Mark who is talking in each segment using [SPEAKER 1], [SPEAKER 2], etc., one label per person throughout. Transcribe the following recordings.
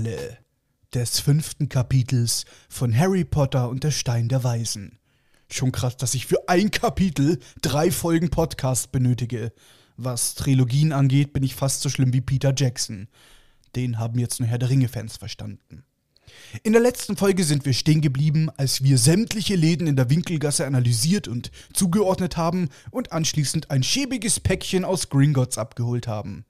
[SPEAKER 1] Finale des fünften Kapitels von Harry Potter und der Stein der Weisen. Schon krass, dass ich für ein Kapitel drei Folgen Podcast benötige. Was Trilogien angeht, bin ich fast so schlimm wie Peter Jackson. Den haben jetzt nur Herr der Ringe-Fans verstanden. In der letzten Folge sind wir stehen geblieben, als wir sämtliche Läden in der Winkelgasse analysiert und zugeordnet haben und anschließend ein schäbiges Päckchen aus Gringotts abgeholt haben.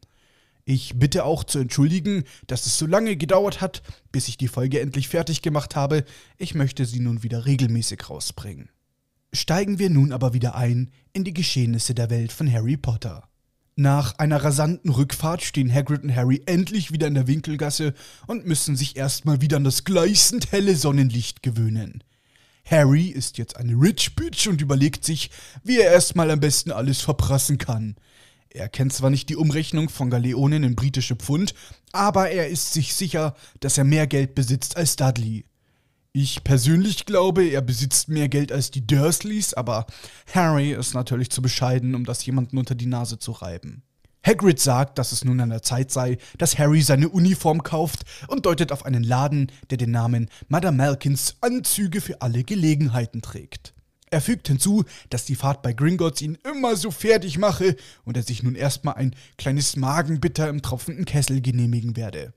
[SPEAKER 1] Ich bitte auch zu entschuldigen, dass es so lange gedauert hat, bis ich die Folge endlich fertig gemacht habe. Ich möchte sie nun wieder regelmäßig rausbringen. Steigen wir nun aber wieder ein in die Geschehnisse der Welt von Harry Potter. Nach einer rasanten Rückfahrt stehen Hagrid und Harry endlich wieder in der Winkelgasse und müssen sich erstmal wieder an das gleißend helle Sonnenlicht gewöhnen. Harry ist jetzt eine Rich Bitch und überlegt sich, wie er erstmal am besten alles verprassen kann. Er kennt zwar nicht die Umrechnung von Galeonen in britische Pfund, aber er ist sich sicher, dass er mehr Geld besitzt als Dudley. Ich persönlich glaube, er besitzt mehr Geld als die Dursleys, aber Harry ist natürlich zu bescheiden, um das jemanden unter die Nase zu reiben. Hagrid sagt, dass es nun an der Zeit sei, dass Harry seine Uniform kauft und deutet auf einen Laden, der den Namen Madame Malkins Anzüge für alle Gelegenheiten trägt. Er fügt hinzu, dass die Fahrt bei Gringotts ihn immer so fertig mache und er sich nun erstmal ein kleines Magenbitter im tropfenden Kessel genehmigen werde.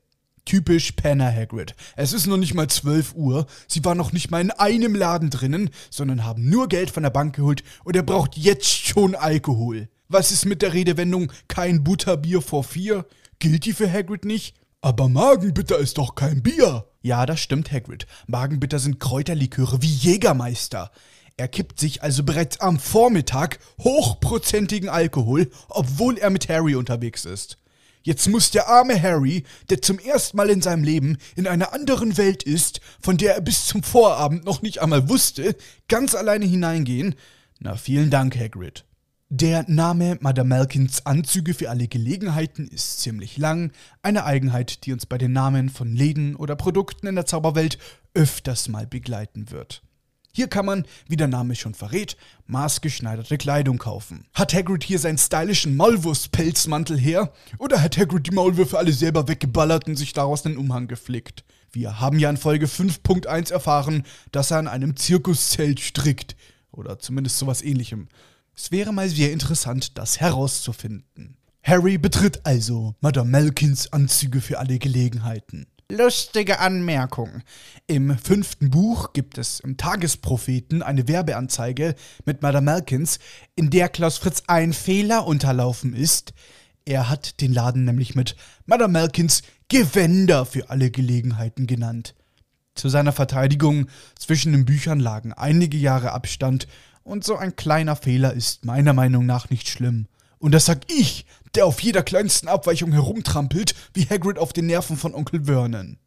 [SPEAKER 1] Typisch Penner Hagrid. Es ist noch nicht mal 12 Uhr, sie war noch nicht mal in einem Laden drinnen, sondern haben nur Geld von der Bank geholt und er braucht jetzt schon Alkohol. Was ist mit der Redewendung kein Butterbier vor vier? Gilt die für Hagrid nicht? Aber Magenbitter ist doch kein Bier. Ja, das stimmt, Hagrid. Magenbitter sind Kräuterliköre wie Jägermeister. Er kippt sich also bereits am Vormittag hochprozentigen Alkohol, obwohl er mit Harry unterwegs ist. Jetzt muss der arme Harry, der zum ersten Mal in seinem Leben in einer anderen Welt ist, von der er bis zum Vorabend noch nicht einmal wusste, ganz alleine hineingehen. Na, vielen Dank, Hagrid. Der Name Madame Malkins Anzüge für alle Gelegenheiten ist ziemlich lang, eine Eigenheit, die uns bei den Namen von Läden oder Produkten in der Zauberwelt öfters mal begleiten wird. Hier kann man, wie der Name schon verrät, maßgeschneiderte Kleidung kaufen. Hat Hagrid hier seinen stylischen Maulwurfspelzmantel her? Oder hat Hagrid die Maulwürfe alle selber weggeballert und sich daraus einen Umhang geflickt? Wir haben ja in Folge 5.1 erfahren, dass er an einem Zirkuszelt strickt. Oder zumindest sowas ähnlichem. Es wäre mal sehr interessant, das herauszufinden. Harry betritt also Madame Malkins Anzüge für alle Gelegenheiten. Lustige Anmerkung. Im fünften Buch gibt es im Tagespropheten eine Werbeanzeige mit Madame Malkins, in der Klaus Fritz ein Fehler unterlaufen ist. Er hat den Laden nämlich mit Madame Malkins Gewänder für alle Gelegenheiten genannt. Zu seiner Verteidigung, zwischen den Büchern lagen einige Jahre Abstand und so ein kleiner Fehler ist meiner Meinung nach nicht schlimm. Und das sag ich, der auf jeder kleinsten Abweichung herumtrampelt, wie Hagrid auf den Nerven von Onkel Vernon.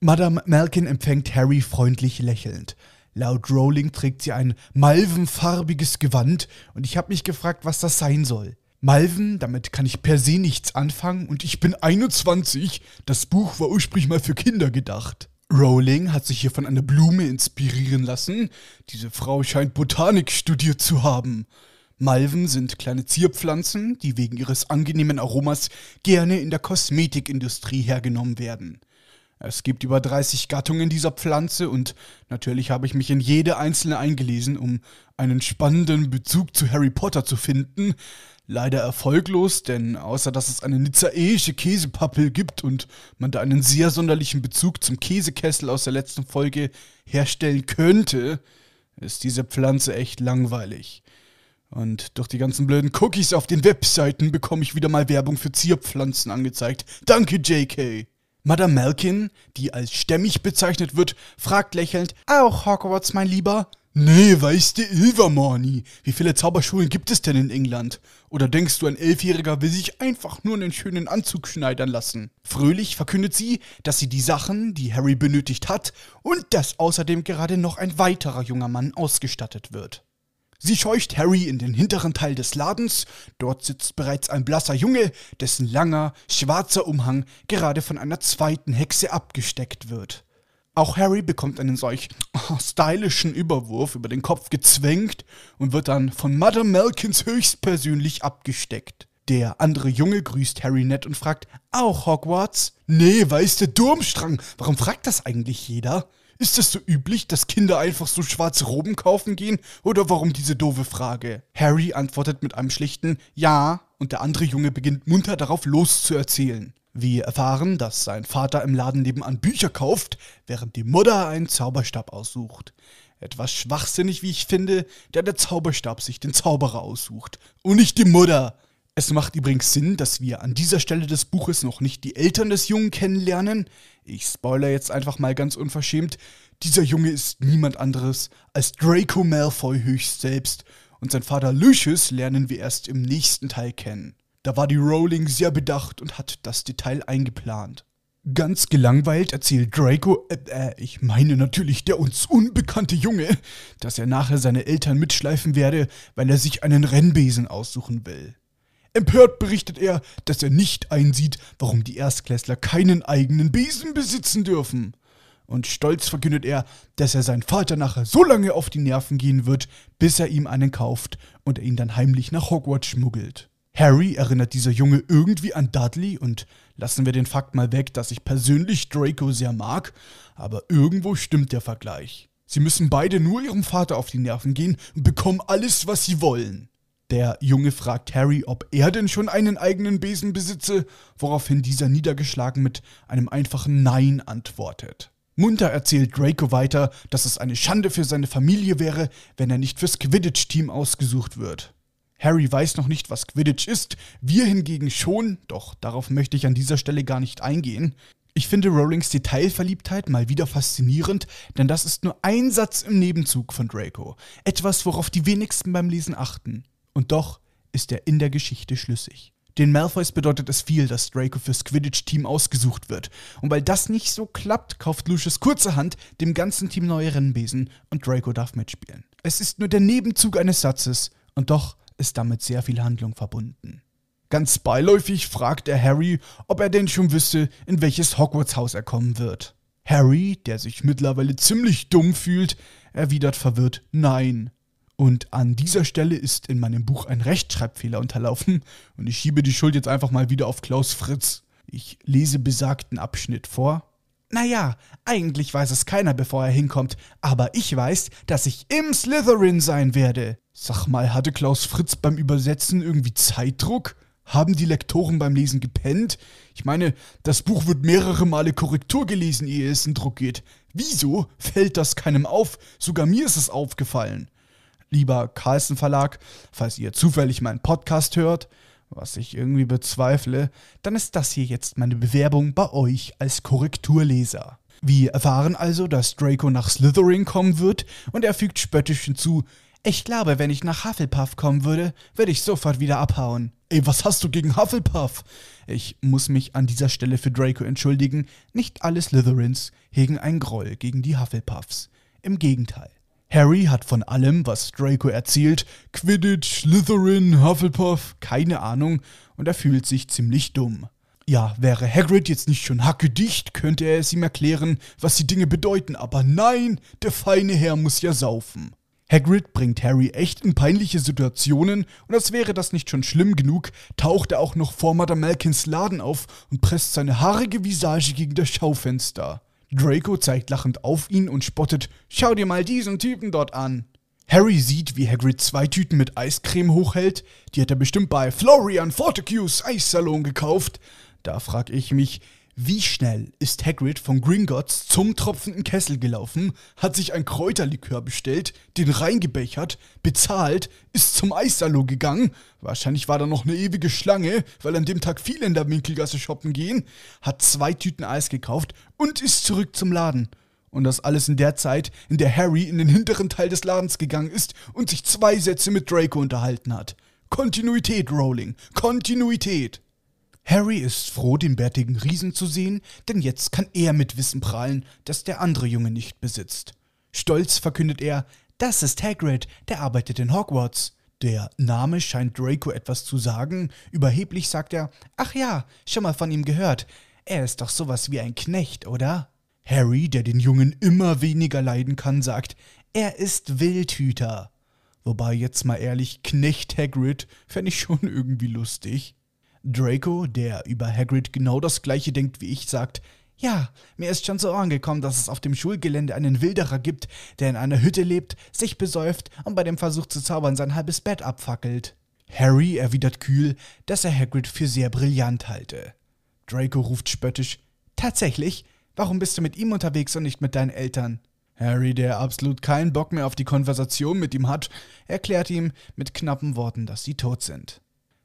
[SPEAKER 1] Madame Malkin empfängt Harry freundlich lächelnd. Laut Rowling trägt sie ein malvenfarbiges Gewand und ich habe mich gefragt, was das sein soll. Malven, damit kann ich per se nichts anfangen und ich bin 21. Das Buch war ursprünglich mal für Kinder gedacht. Rowling hat sich hier von einer Blume inspirieren lassen. Diese Frau scheint Botanik studiert zu haben. Malven sind kleine Zierpflanzen, die wegen ihres angenehmen Aromas gerne in der Kosmetikindustrie hergenommen werden. Es gibt über 30 Gattungen dieser Pflanze und natürlich habe ich mich in jede einzelne eingelesen, um einen spannenden Bezug zu Harry Potter zu finden. Leider erfolglos, denn außer dass es eine nizzaeische Käsepappel gibt und man da einen sehr sonderlichen Bezug zum Käsekessel aus der letzten Folge herstellen könnte, ist diese Pflanze echt langweilig. Und durch die ganzen blöden Cookies auf den Webseiten bekomme ich wieder mal Werbung für Zierpflanzen angezeigt. Danke, JK. Madame Malkin, die als stämmig bezeichnet wird, fragt lächelnd: Auch Hogwarts, mein Lieber? Nee, weißt du, Ilvermorny. Wie viele Zauberschulen gibt es denn in England? Oder denkst du, ein Elfjähriger will sich einfach nur einen schönen Anzug schneidern lassen? Fröhlich verkündet sie, dass sie die Sachen, die Harry benötigt hat, und dass außerdem gerade noch ein weiterer junger Mann ausgestattet wird. Sie scheucht Harry in den hinteren Teil des Ladens. Dort sitzt bereits ein blasser Junge, dessen langer, schwarzer Umhang gerade von einer zweiten Hexe abgesteckt wird. Auch Harry bekommt einen solch stylischen Überwurf über den Kopf gezwängt und wird dann von Madame Malkins höchstpersönlich abgesteckt. Der andere Junge grüßt Harry nett und fragt, auch Hogwarts? Nee, weißt du, Durmstrang. Warum fragt das eigentlich jeder? Ist es so üblich, dass Kinder einfach so schwarze Roben kaufen gehen? Oder warum diese doofe Frage? Harry antwortet mit einem schlichten Ja und der andere Junge beginnt munter darauf loszuerzählen. Wir erfahren, dass sein Vater im Laden nebenan Bücher kauft, während die Mutter einen Zauberstab aussucht. Etwas schwachsinnig, wie ich finde, da der Zauberstab sich den Zauberer aussucht und nicht die Mutter. Es macht übrigens Sinn, dass wir an dieser Stelle des Buches noch nicht die Eltern des Jungen kennenlernen. Ich spoiler jetzt einfach mal ganz unverschämt. Dieser Junge ist niemand anderes als Draco Malfoy höchst selbst und sein Vater Lucius lernen wir erst im nächsten Teil kennen. Da war die Rowling sehr bedacht und hat das Detail eingeplant. Ganz gelangweilt erzählt Draco, äh, äh, ich meine natürlich der uns unbekannte Junge, dass er nachher seine Eltern mitschleifen werde, weil er sich einen Rennbesen aussuchen will. Empört berichtet er, dass er nicht einsieht, warum die Erstklässler keinen eigenen Besen besitzen dürfen. Und stolz verkündet er, dass er seinen Vater nachher so lange auf die Nerven gehen wird, bis er ihm einen kauft und er ihn dann heimlich nach Hogwarts schmuggelt. Harry erinnert dieser Junge irgendwie an Dudley und lassen wir den Fakt mal weg, dass ich persönlich Draco sehr mag, aber irgendwo stimmt der Vergleich. Sie müssen beide nur ihrem Vater auf die Nerven gehen und bekommen alles, was sie wollen. Der Junge fragt Harry, ob er denn schon einen eigenen Besen besitze, woraufhin dieser niedergeschlagen mit einem einfachen Nein antwortet. Munter erzählt Draco weiter, dass es eine Schande für seine Familie wäre, wenn er nicht fürs Quidditch-Team ausgesucht wird. Harry weiß noch nicht, was Quidditch ist, wir hingegen schon, doch darauf möchte ich an dieser Stelle gar nicht eingehen. Ich finde Rowlings Detailverliebtheit mal wieder faszinierend, denn das ist nur ein Satz im Nebenzug von Draco. Etwas, worauf die wenigsten beim Lesen achten. Und doch ist er in der Geschichte schlüssig. Den Malfoys bedeutet es viel, dass Draco fürs Quidditch-Team ausgesucht wird. Und weil das nicht so klappt, kauft Lucius kurzerhand dem ganzen Team neue Rennbesen und Draco darf mitspielen. Es ist nur der Nebenzug eines Satzes und doch ist damit sehr viel Handlung verbunden. Ganz beiläufig fragt er Harry, ob er denn schon wüsste, in welches Hogwarts-Haus er kommen wird. Harry, der sich mittlerweile ziemlich dumm fühlt, erwidert verwirrt Nein. Und an dieser Stelle ist in meinem Buch ein Rechtschreibfehler unterlaufen und ich schiebe die Schuld jetzt einfach mal wieder auf Klaus Fritz. Ich lese besagten Abschnitt vor. Naja, eigentlich weiß es keiner, bevor er hinkommt, aber ich weiß, dass ich im Slytherin sein werde. Sag mal, hatte Klaus Fritz beim Übersetzen irgendwie Zeitdruck? Haben die Lektoren beim Lesen gepennt? Ich meine, das Buch wird mehrere Male Korrektur gelesen, ehe es in Druck geht. Wieso fällt das keinem auf? Sogar mir ist es aufgefallen lieber Carlsen Verlag, falls ihr zufällig meinen Podcast hört, was ich irgendwie bezweifle, dann ist das hier jetzt meine Bewerbung bei euch als Korrekturleser. Wir erfahren also, dass Draco nach Slytherin kommen wird und er fügt spöttisch hinzu, ich glaube, wenn ich nach Hufflepuff kommen würde, würde ich sofort wieder abhauen. Ey, was hast du gegen Hufflepuff? Ich muss mich an dieser Stelle für Draco entschuldigen. Nicht alle Slytherins hegen ein Groll gegen die Hufflepuffs. Im Gegenteil. Harry hat von allem, was Draco erzählt, Quidditch, Slytherin, Hufflepuff, keine Ahnung und er fühlt sich ziemlich dumm. Ja, wäre Hagrid jetzt nicht schon hackedicht, könnte er es ihm erklären, was die Dinge bedeuten, aber nein, der feine Herr muss ja saufen. Hagrid bringt Harry echt in peinliche Situationen und als wäre das nicht schon schlimm genug, taucht er auch noch vor Madame Malkins Laden auf und presst seine haarige Visage gegen das Schaufenster. Draco zeigt lachend auf ihn und spottet, schau dir mal diesen Typen dort an. Harry sieht, wie Hagrid zwei Tüten mit Eiscreme hochhält. Die hat er bestimmt bei Florian Fortescues Eissalon gekauft. Da frag ich mich, wie schnell ist Hagrid von Gringotts zum tropfenden Kessel gelaufen, hat sich ein Kräuterlikör bestellt, den reingebechert, bezahlt, ist zum Eissalon gegangen, wahrscheinlich war da noch eine ewige Schlange, weil an dem Tag viele in der Winkelgasse shoppen gehen, hat zwei Tüten Eis gekauft und ist zurück zum Laden. Und das alles in der Zeit, in der Harry in den hinteren Teil des Ladens gegangen ist und sich zwei Sätze mit Draco unterhalten hat. Kontinuität, Rowling. Kontinuität. Harry ist froh, den bärtigen Riesen zu sehen, denn jetzt kann er mit Wissen prahlen, das der andere Junge nicht besitzt. Stolz verkündet er, das ist Hagrid, der arbeitet in Hogwarts. Der Name scheint Draco etwas zu sagen. Überheblich sagt er, ach ja, schon mal von ihm gehört. Er ist doch sowas wie ein Knecht, oder? Harry, der den Jungen immer weniger leiden kann, sagt, er ist Wildhüter. Wobei jetzt mal ehrlich, Knecht Hagrid fände ich schon irgendwie lustig. Draco, der über Hagrid genau das gleiche denkt wie ich, sagt, ja, mir ist schon zu Ohren gekommen, dass es auf dem Schulgelände einen Wilderer gibt, der in einer Hütte lebt, sich besäuft und bei dem Versuch zu zaubern sein halbes Bett abfackelt. Harry erwidert kühl, dass er Hagrid für sehr brillant halte. Draco ruft spöttisch, Tatsächlich? Warum bist du mit ihm unterwegs und nicht mit deinen Eltern? Harry, der absolut keinen Bock mehr auf die Konversation mit ihm hat, erklärt ihm mit knappen Worten, dass sie tot sind.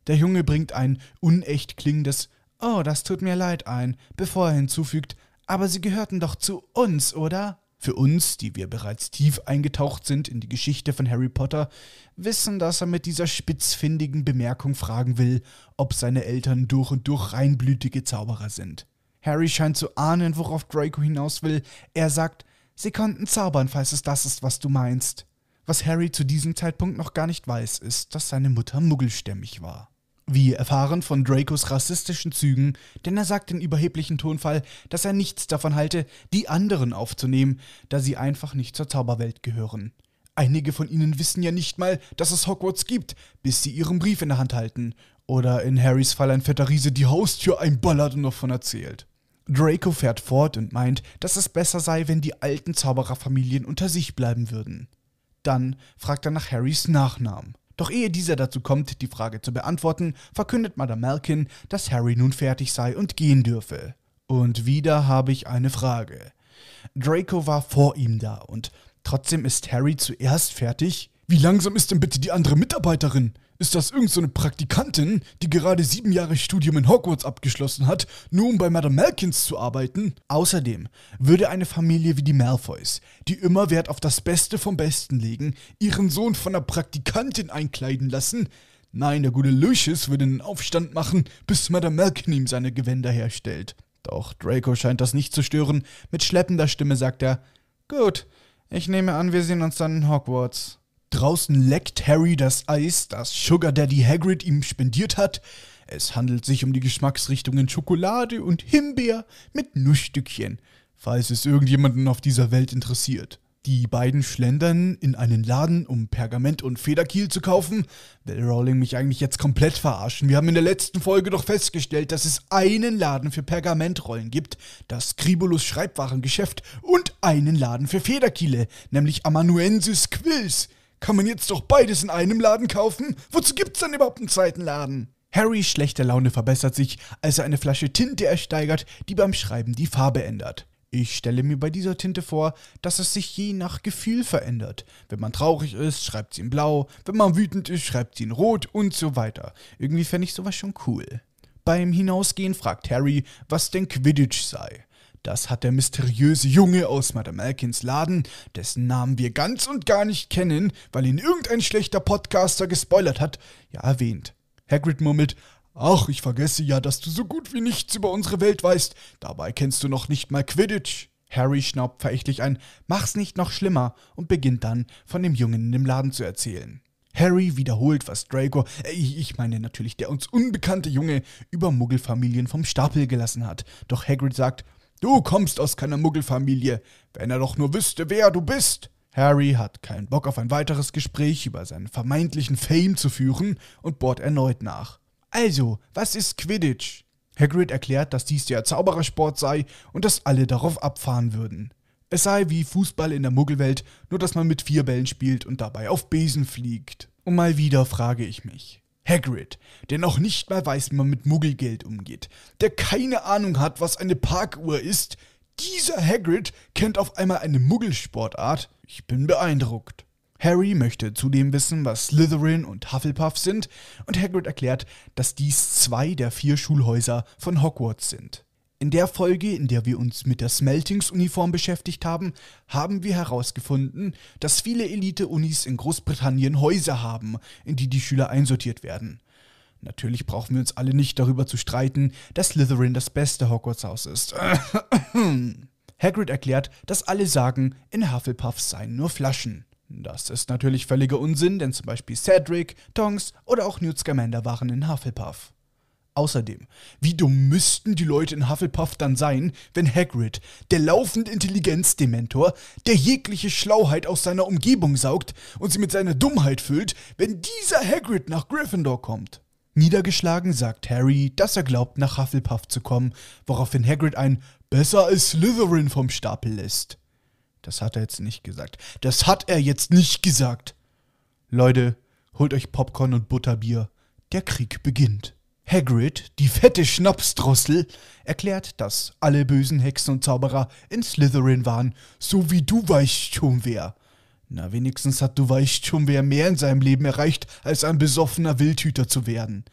[SPEAKER 1] Der Junge bringt ein unecht klingendes Oh, das tut mir leid ein, bevor er hinzufügt, aber sie gehörten doch zu uns, oder? Für uns, die wir bereits tief eingetaucht sind in die Geschichte von Harry Potter, wissen, dass er mit dieser spitzfindigen Bemerkung fragen will, ob seine Eltern durch und durch reinblütige Zauberer sind. Harry scheint zu ahnen, worauf Draco hinaus will. Er sagt, sie konnten zaubern, falls es das ist, was du meinst. Was Harry zu diesem Zeitpunkt noch gar nicht weiß, ist, dass seine Mutter muggelstämmig war. Wir erfahren von Dracos rassistischen Zügen, denn er sagt in überheblichem Tonfall, dass er nichts davon halte, die anderen aufzunehmen, da sie einfach nicht zur Zauberwelt gehören. Einige von ihnen wissen ja nicht mal, dass es Hogwarts gibt, bis sie ihren Brief in der Hand halten. Oder in Harrys Fall ein fetter Riese die Haustür einballert und davon erzählt. Draco fährt fort und meint, dass es besser sei, wenn die alten Zaubererfamilien unter sich bleiben würden. Dann fragt er nach Harrys Nachnamen. Doch ehe dieser dazu kommt, die Frage zu beantworten, verkündet Madame Malkin, dass Harry nun fertig sei und gehen dürfe. Und wieder habe ich eine Frage. Draco war vor ihm da und trotzdem ist Harry zuerst fertig? Wie langsam ist denn bitte die andere Mitarbeiterin? Ist das irgendeine so Praktikantin, die gerade sieben Jahre Studium in Hogwarts abgeschlossen hat, nur um bei Madame Malkins zu arbeiten? Außerdem würde eine Familie wie die Malfoys, die immer Wert auf das Beste vom Besten legen, ihren Sohn von einer Praktikantin einkleiden lassen? Nein, der gute Lucius würde einen Aufstand machen, bis Madame Malkin ihm seine Gewänder herstellt. Doch Draco scheint das nicht zu stören. Mit schleppender Stimme sagt er: Gut, ich nehme an, wir sehen uns dann in Hogwarts. Draußen leckt Harry das Eis, das Sugar Daddy Hagrid ihm spendiert hat. Es handelt sich um die Geschmacksrichtungen Schokolade und Himbeer mit Nussstückchen, falls es irgendjemanden auf dieser Welt interessiert. Die beiden schlendern in einen Laden, um Pergament und Federkiel zu kaufen. Will Rowling mich eigentlich jetzt komplett verarschen? Wir haben in der letzten Folge doch festgestellt, dass es einen Laden für Pergamentrollen gibt, das Scribulus Schreibwarengeschäft, und einen Laden für Federkiele, nämlich Amanuensis Quills. Kann man jetzt doch beides in einem Laden kaufen? Wozu gibt's dann überhaupt einen zweiten Laden? Harrys schlechte Laune verbessert sich, als er eine Flasche Tinte ersteigert, die beim Schreiben die Farbe ändert. Ich stelle mir bei dieser Tinte vor, dass es sich je nach Gefühl verändert. Wenn man traurig ist, schreibt sie in blau, wenn man wütend ist, schreibt sie in rot und so weiter. Irgendwie fände ich sowas schon cool. Beim Hinausgehen fragt Harry, was denn Quidditch sei. Das hat der mysteriöse Junge aus Madame Malkins Laden, dessen Namen wir ganz und gar nicht kennen, weil ihn irgendein schlechter Podcaster gespoilert hat, ja erwähnt. Hagrid murmelt, Ach, ich vergesse ja, dass du so gut wie nichts über unsere Welt weißt. Dabei kennst du noch nicht mal Quidditch. Harry schnaubt verächtlich ein, mach's nicht noch schlimmer und beginnt dann von dem Jungen in dem Laden zu erzählen. Harry wiederholt, was Draco, äh, ich meine natürlich der uns unbekannte Junge, über Muggelfamilien vom Stapel gelassen hat. Doch Hagrid sagt, Du kommst aus keiner Muggelfamilie. Wenn er doch nur wüsste, wer du bist. Harry hat keinen Bock auf ein weiteres Gespräch über seinen vermeintlichen Fame zu führen und bohrt erneut nach. Also, was ist Quidditch? Hagrid erklärt, dass dies der Zauberersport sei und dass alle darauf abfahren würden. Es sei wie Fußball in der Muggelwelt, nur dass man mit vier Bällen spielt und dabei auf Besen fliegt. Und mal wieder frage ich mich, Hagrid, der noch nicht mal weiß, wie man mit Muggelgeld umgeht, der keine Ahnung hat, was eine Parkuhr ist, dieser Hagrid kennt auf einmal eine Muggelsportart. Ich bin beeindruckt. Harry möchte zudem wissen, was Slytherin und Hufflepuff sind, und Hagrid erklärt, dass dies zwei der vier Schulhäuser von Hogwarts sind. In der Folge, in der wir uns mit der Smeltings-Uniform beschäftigt haben, haben wir herausgefunden, dass viele Elite-Unis in Großbritannien Häuser haben, in die die Schüler einsortiert werden. Natürlich brauchen wir uns alle nicht darüber zu streiten, dass Slytherin das beste Hogwarts-Haus ist. Hagrid erklärt, dass alle sagen, in Hufflepuff seien nur Flaschen. Das ist natürlich völliger Unsinn, denn zum Beispiel Cedric, Tonks oder auch Newt Scamander waren in Hufflepuff. Außerdem, wie dumm müssten die Leute in Hufflepuff dann sein, wenn Hagrid, der laufende Intelligenzdementor, der jegliche Schlauheit aus seiner Umgebung saugt und sie mit seiner Dummheit füllt, wenn dieser Hagrid nach Gryffindor kommt? Niedergeschlagen sagt Harry, dass er glaubt, nach Hufflepuff zu kommen, woraufhin Hagrid ein Besser als Slytherin vom Stapel lässt. Das hat er jetzt nicht gesagt. Das hat er jetzt nicht gesagt. Leute, holt euch Popcorn und Butterbier. Der Krieg beginnt. Hagrid, die fette Schnapsdrossel, erklärt, dass alle bösen Hexen und Zauberer in Slytherin waren, so wie du weißt schon wer. Na, wenigstens hat du weißt schon wer mehr in seinem Leben erreicht, als ein besoffener Wildhüter zu werden.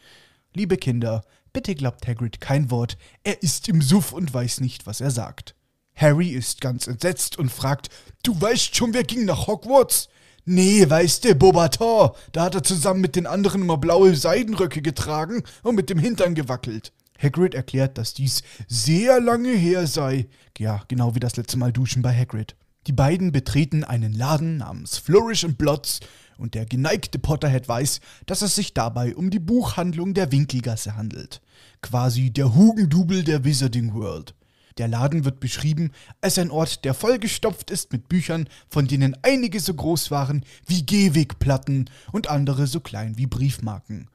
[SPEAKER 1] Liebe Kinder, bitte glaubt Hagrid kein Wort, er ist im Suff und weiß nicht, was er sagt. Harry ist ganz entsetzt und fragt, du weißt schon, wer ging nach Hogwarts? Nee, weißt du, Bobator, da hat er zusammen mit den anderen immer blaue Seidenröcke getragen und mit dem Hintern gewackelt. Hagrid erklärt, dass dies sehr lange her sei. Ja, genau wie das letzte Mal duschen bei Hagrid. Die beiden betreten einen Laden namens Flourish and Blots und der geneigte Potterhead weiß, dass es sich dabei um die Buchhandlung der Winkelgasse handelt. Quasi der Hugendubel der Wizarding World. Der Laden wird beschrieben als ein Ort, der vollgestopft ist mit Büchern, von denen einige so groß waren wie Gehwegplatten und andere so klein wie Briefmarken.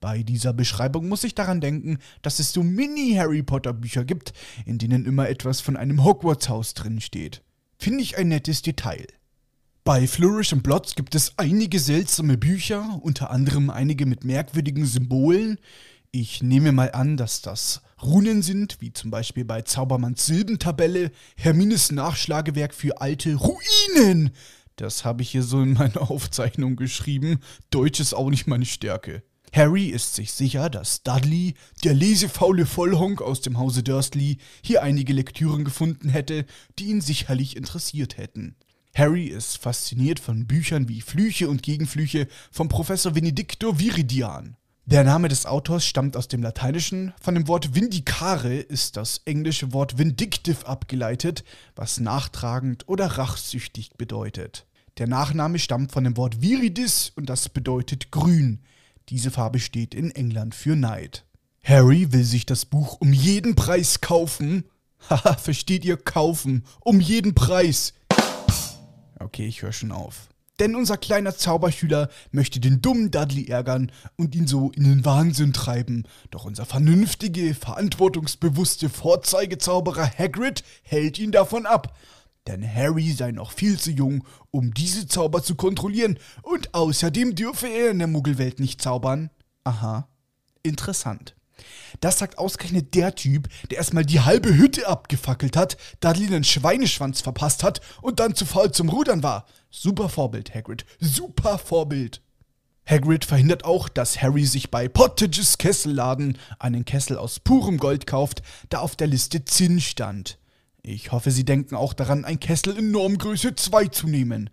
[SPEAKER 1] Bei dieser Beschreibung muss ich daran denken, dass es so Mini-Harry Potter-Bücher gibt, in denen immer etwas von einem Hogwarts-Haus drin steht. Finde ich ein nettes Detail. Bei Flourish and Blots gibt es einige seltsame Bücher, unter anderem einige mit merkwürdigen Symbolen. Ich nehme mal an, dass das Runen sind, wie zum Beispiel bei Zaubermanns Silbentabelle, Hermines Nachschlagewerk für alte Ruinen. Das habe ich hier so in meiner Aufzeichnung geschrieben. Deutsch ist auch nicht meine Stärke. Harry ist sich sicher, dass Dudley, der lesefaule Vollhonk aus dem Hause Dursley, hier einige Lektüren gefunden hätte, die ihn sicherlich interessiert hätten. Harry ist fasziniert von Büchern wie Flüche und Gegenflüche von Professor Benedicto Viridian. Der Name des Autors stammt aus dem Lateinischen. Von dem Wort vindicare ist das englische Wort vindictive abgeleitet, was nachtragend oder rachsüchtig bedeutet. Der Nachname stammt von dem Wort viridis und das bedeutet grün. Diese Farbe steht in England für Neid. Harry will sich das Buch um jeden Preis kaufen. Haha, versteht ihr kaufen? Um jeden Preis. Okay, ich höre schon auf. Denn unser kleiner Zauberschüler möchte den dummen Dudley ärgern und ihn so in den Wahnsinn treiben. Doch unser vernünftige, verantwortungsbewusste Vorzeigezauberer Hagrid hält ihn davon ab denn Harry sei noch viel zu jung, um diese Zauber zu kontrollieren, und außerdem dürfe er in der Muggelwelt nicht zaubern. Aha, interessant. Das sagt ausgerechnet der Typ, der erstmal die halbe Hütte abgefackelt hat, Dudley einen Schweineschwanz verpasst hat und dann zu faul zum Rudern war. Super Vorbild, Hagrid. Super Vorbild. Hagrid verhindert auch, dass Harry sich bei Pottages Kesselladen einen Kessel aus purem Gold kauft, da auf der Liste Zinn stand. Ich hoffe, Sie denken auch daran, ein Kessel in Normgröße 2 zu nehmen.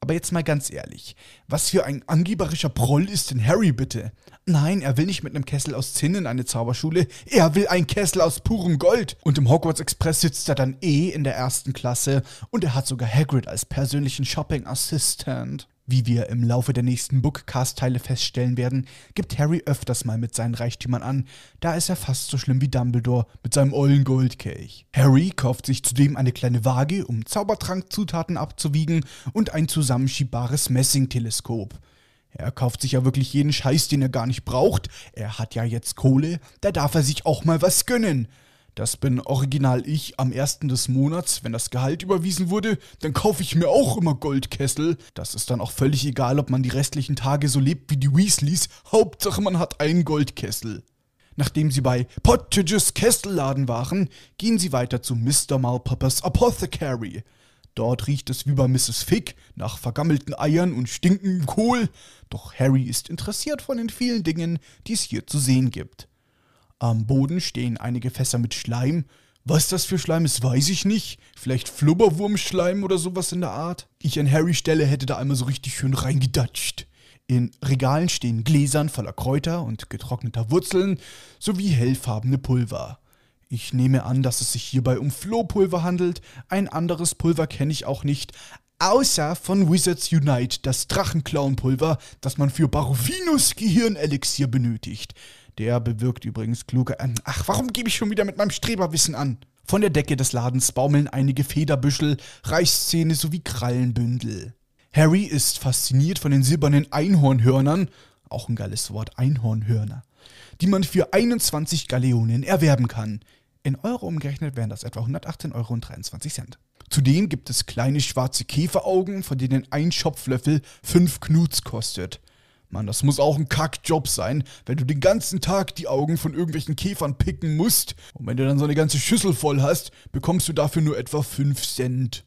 [SPEAKER 1] Aber jetzt mal ganz ehrlich, was für ein angeberischer Proll ist denn Harry bitte? Nein, er will nicht mit einem Kessel aus Zinn in eine Zauberschule, er will ein Kessel aus purem Gold. Und im Hogwarts Express sitzt er dann eh in der ersten Klasse und er hat sogar Hagrid als persönlichen Shopping Assistant. Wie wir im Laufe der nächsten Bookcast-Teile feststellen werden, gibt Harry öfters mal mit seinen Reichtümern an, da ist er fast so schlimm wie Dumbledore mit seinem ollen Goldkelch. Harry kauft sich zudem eine kleine Waage, um Zaubertrankzutaten abzuwiegen und ein zusammenschiebbares Messingteleskop. Er kauft sich ja wirklich jeden Scheiß, den er gar nicht braucht. Er hat ja jetzt Kohle, da darf er sich auch mal was gönnen. Das bin original ich am ersten des Monats, wenn das Gehalt überwiesen wurde, dann kaufe ich mir auch immer Goldkessel. Das ist dann auch völlig egal, ob man die restlichen Tage so lebt wie die Weasleys. Hauptsache man hat einen Goldkessel. Nachdem sie bei Pottages Kesselladen waren, gehen sie weiter zu Mr. Malpoppers Apothecary. Dort riecht es wie bei Mrs. Fick nach vergammelten Eiern und stinkendem Kohl. Doch Harry ist interessiert von den vielen Dingen, die es hier zu sehen gibt. Am Boden stehen einige Fässer mit Schleim. Was das für Schleim ist, weiß ich nicht. Vielleicht Flubberwurmschleim oder sowas in der Art. Ich an Harry Stelle hätte da einmal so richtig schön reingedatscht. In Regalen stehen Gläsern voller Kräuter und getrockneter Wurzeln sowie hellfarbene Pulver. Ich nehme an, dass es sich hierbei um Flohpulver handelt. Ein anderes Pulver kenne ich auch nicht, außer von Wizards Unite, das Drachenclown-Pulver, das man für Barovinus Gehirnelixier benötigt. Der bewirkt übrigens kluge. Ach, warum gebe ich schon wieder mit meinem Streberwissen an? Von der Decke des Ladens baumeln einige Federbüschel, Reichszähne sowie Krallenbündel. Harry ist fasziniert von den silbernen Einhornhörnern. auch ein geiles Wort, Einhornhörner, die man für 21 Galeonen erwerben kann. In Euro umgerechnet wären das etwa 118,23 Euro. Zudem gibt es kleine schwarze Käferaugen, von denen ein Schopflöffel 5 Knuts kostet. Mann, das muss auch ein Kackjob sein, wenn du den ganzen Tag die Augen von irgendwelchen Käfern picken musst. Und wenn du dann so eine ganze Schüssel voll hast, bekommst du dafür nur etwa 5 Cent.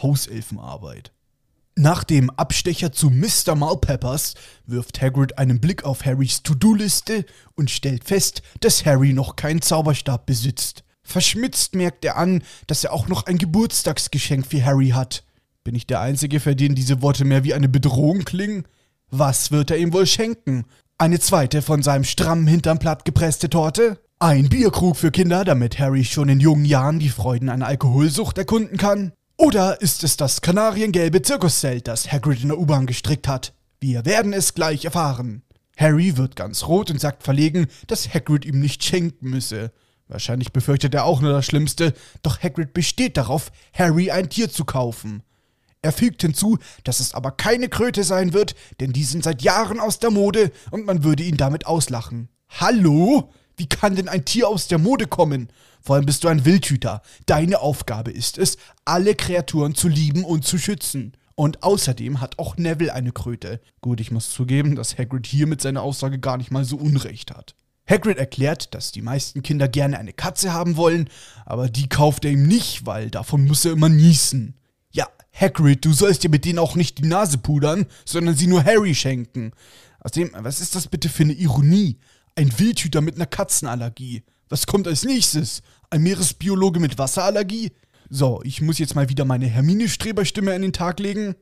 [SPEAKER 1] Hauselfenarbeit. Nach dem Abstecher zu Mr. Malpeppers wirft Hagrid einen Blick auf Harrys To-Do-Liste und stellt fest, dass Harry noch keinen Zauberstab besitzt. Verschmitzt merkt er an, dass er auch noch ein Geburtstagsgeschenk für Harry hat. Bin ich der Einzige, für den diese Worte mehr wie eine Bedrohung klingen? Was wird er ihm wohl schenken? Eine zweite von seinem strammen Hintern platt gepresste Torte? Ein Bierkrug für Kinder, damit Harry schon in jungen Jahren die Freuden einer Alkoholsucht erkunden kann? Oder ist es das kanariengelbe Zirkuszelt, das Hagrid in der U-Bahn gestrickt hat? Wir werden es gleich erfahren. Harry wird ganz rot und sagt verlegen, dass Hagrid ihm nicht schenken müsse. Wahrscheinlich befürchtet er auch nur das Schlimmste, doch Hagrid besteht darauf, Harry ein Tier zu kaufen. Er fügt hinzu, dass es aber keine Kröte sein wird, denn die sind seit Jahren aus der Mode und man würde ihn damit auslachen. Hallo? Wie kann denn ein Tier aus der Mode kommen? Vor allem bist du ein Wildhüter. Deine Aufgabe ist es, alle Kreaturen zu lieben und zu schützen. Und außerdem hat auch Neville eine Kröte. Gut, ich muss zugeben, dass Hagrid hier mit seiner Aussage gar nicht mal so unrecht hat. Hagrid erklärt, dass die meisten Kinder gerne eine Katze haben wollen, aber die kauft er ihm nicht, weil davon muss er immer niesen. Ja, Hagrid, du sollst dir mit denen auch nicht die Nase pudern, sondern sie nur Harry schenken. Außerdem, was ist das bitte für eine Ironie? Ein Wildhüter mit einer Katzenallergie. Was kommt als nächstes? Ein Meeresbiologe mit Wasserallergie? So, ich muss jetzt mal wieder meine Hermine-Streberstimme an den Tag legen.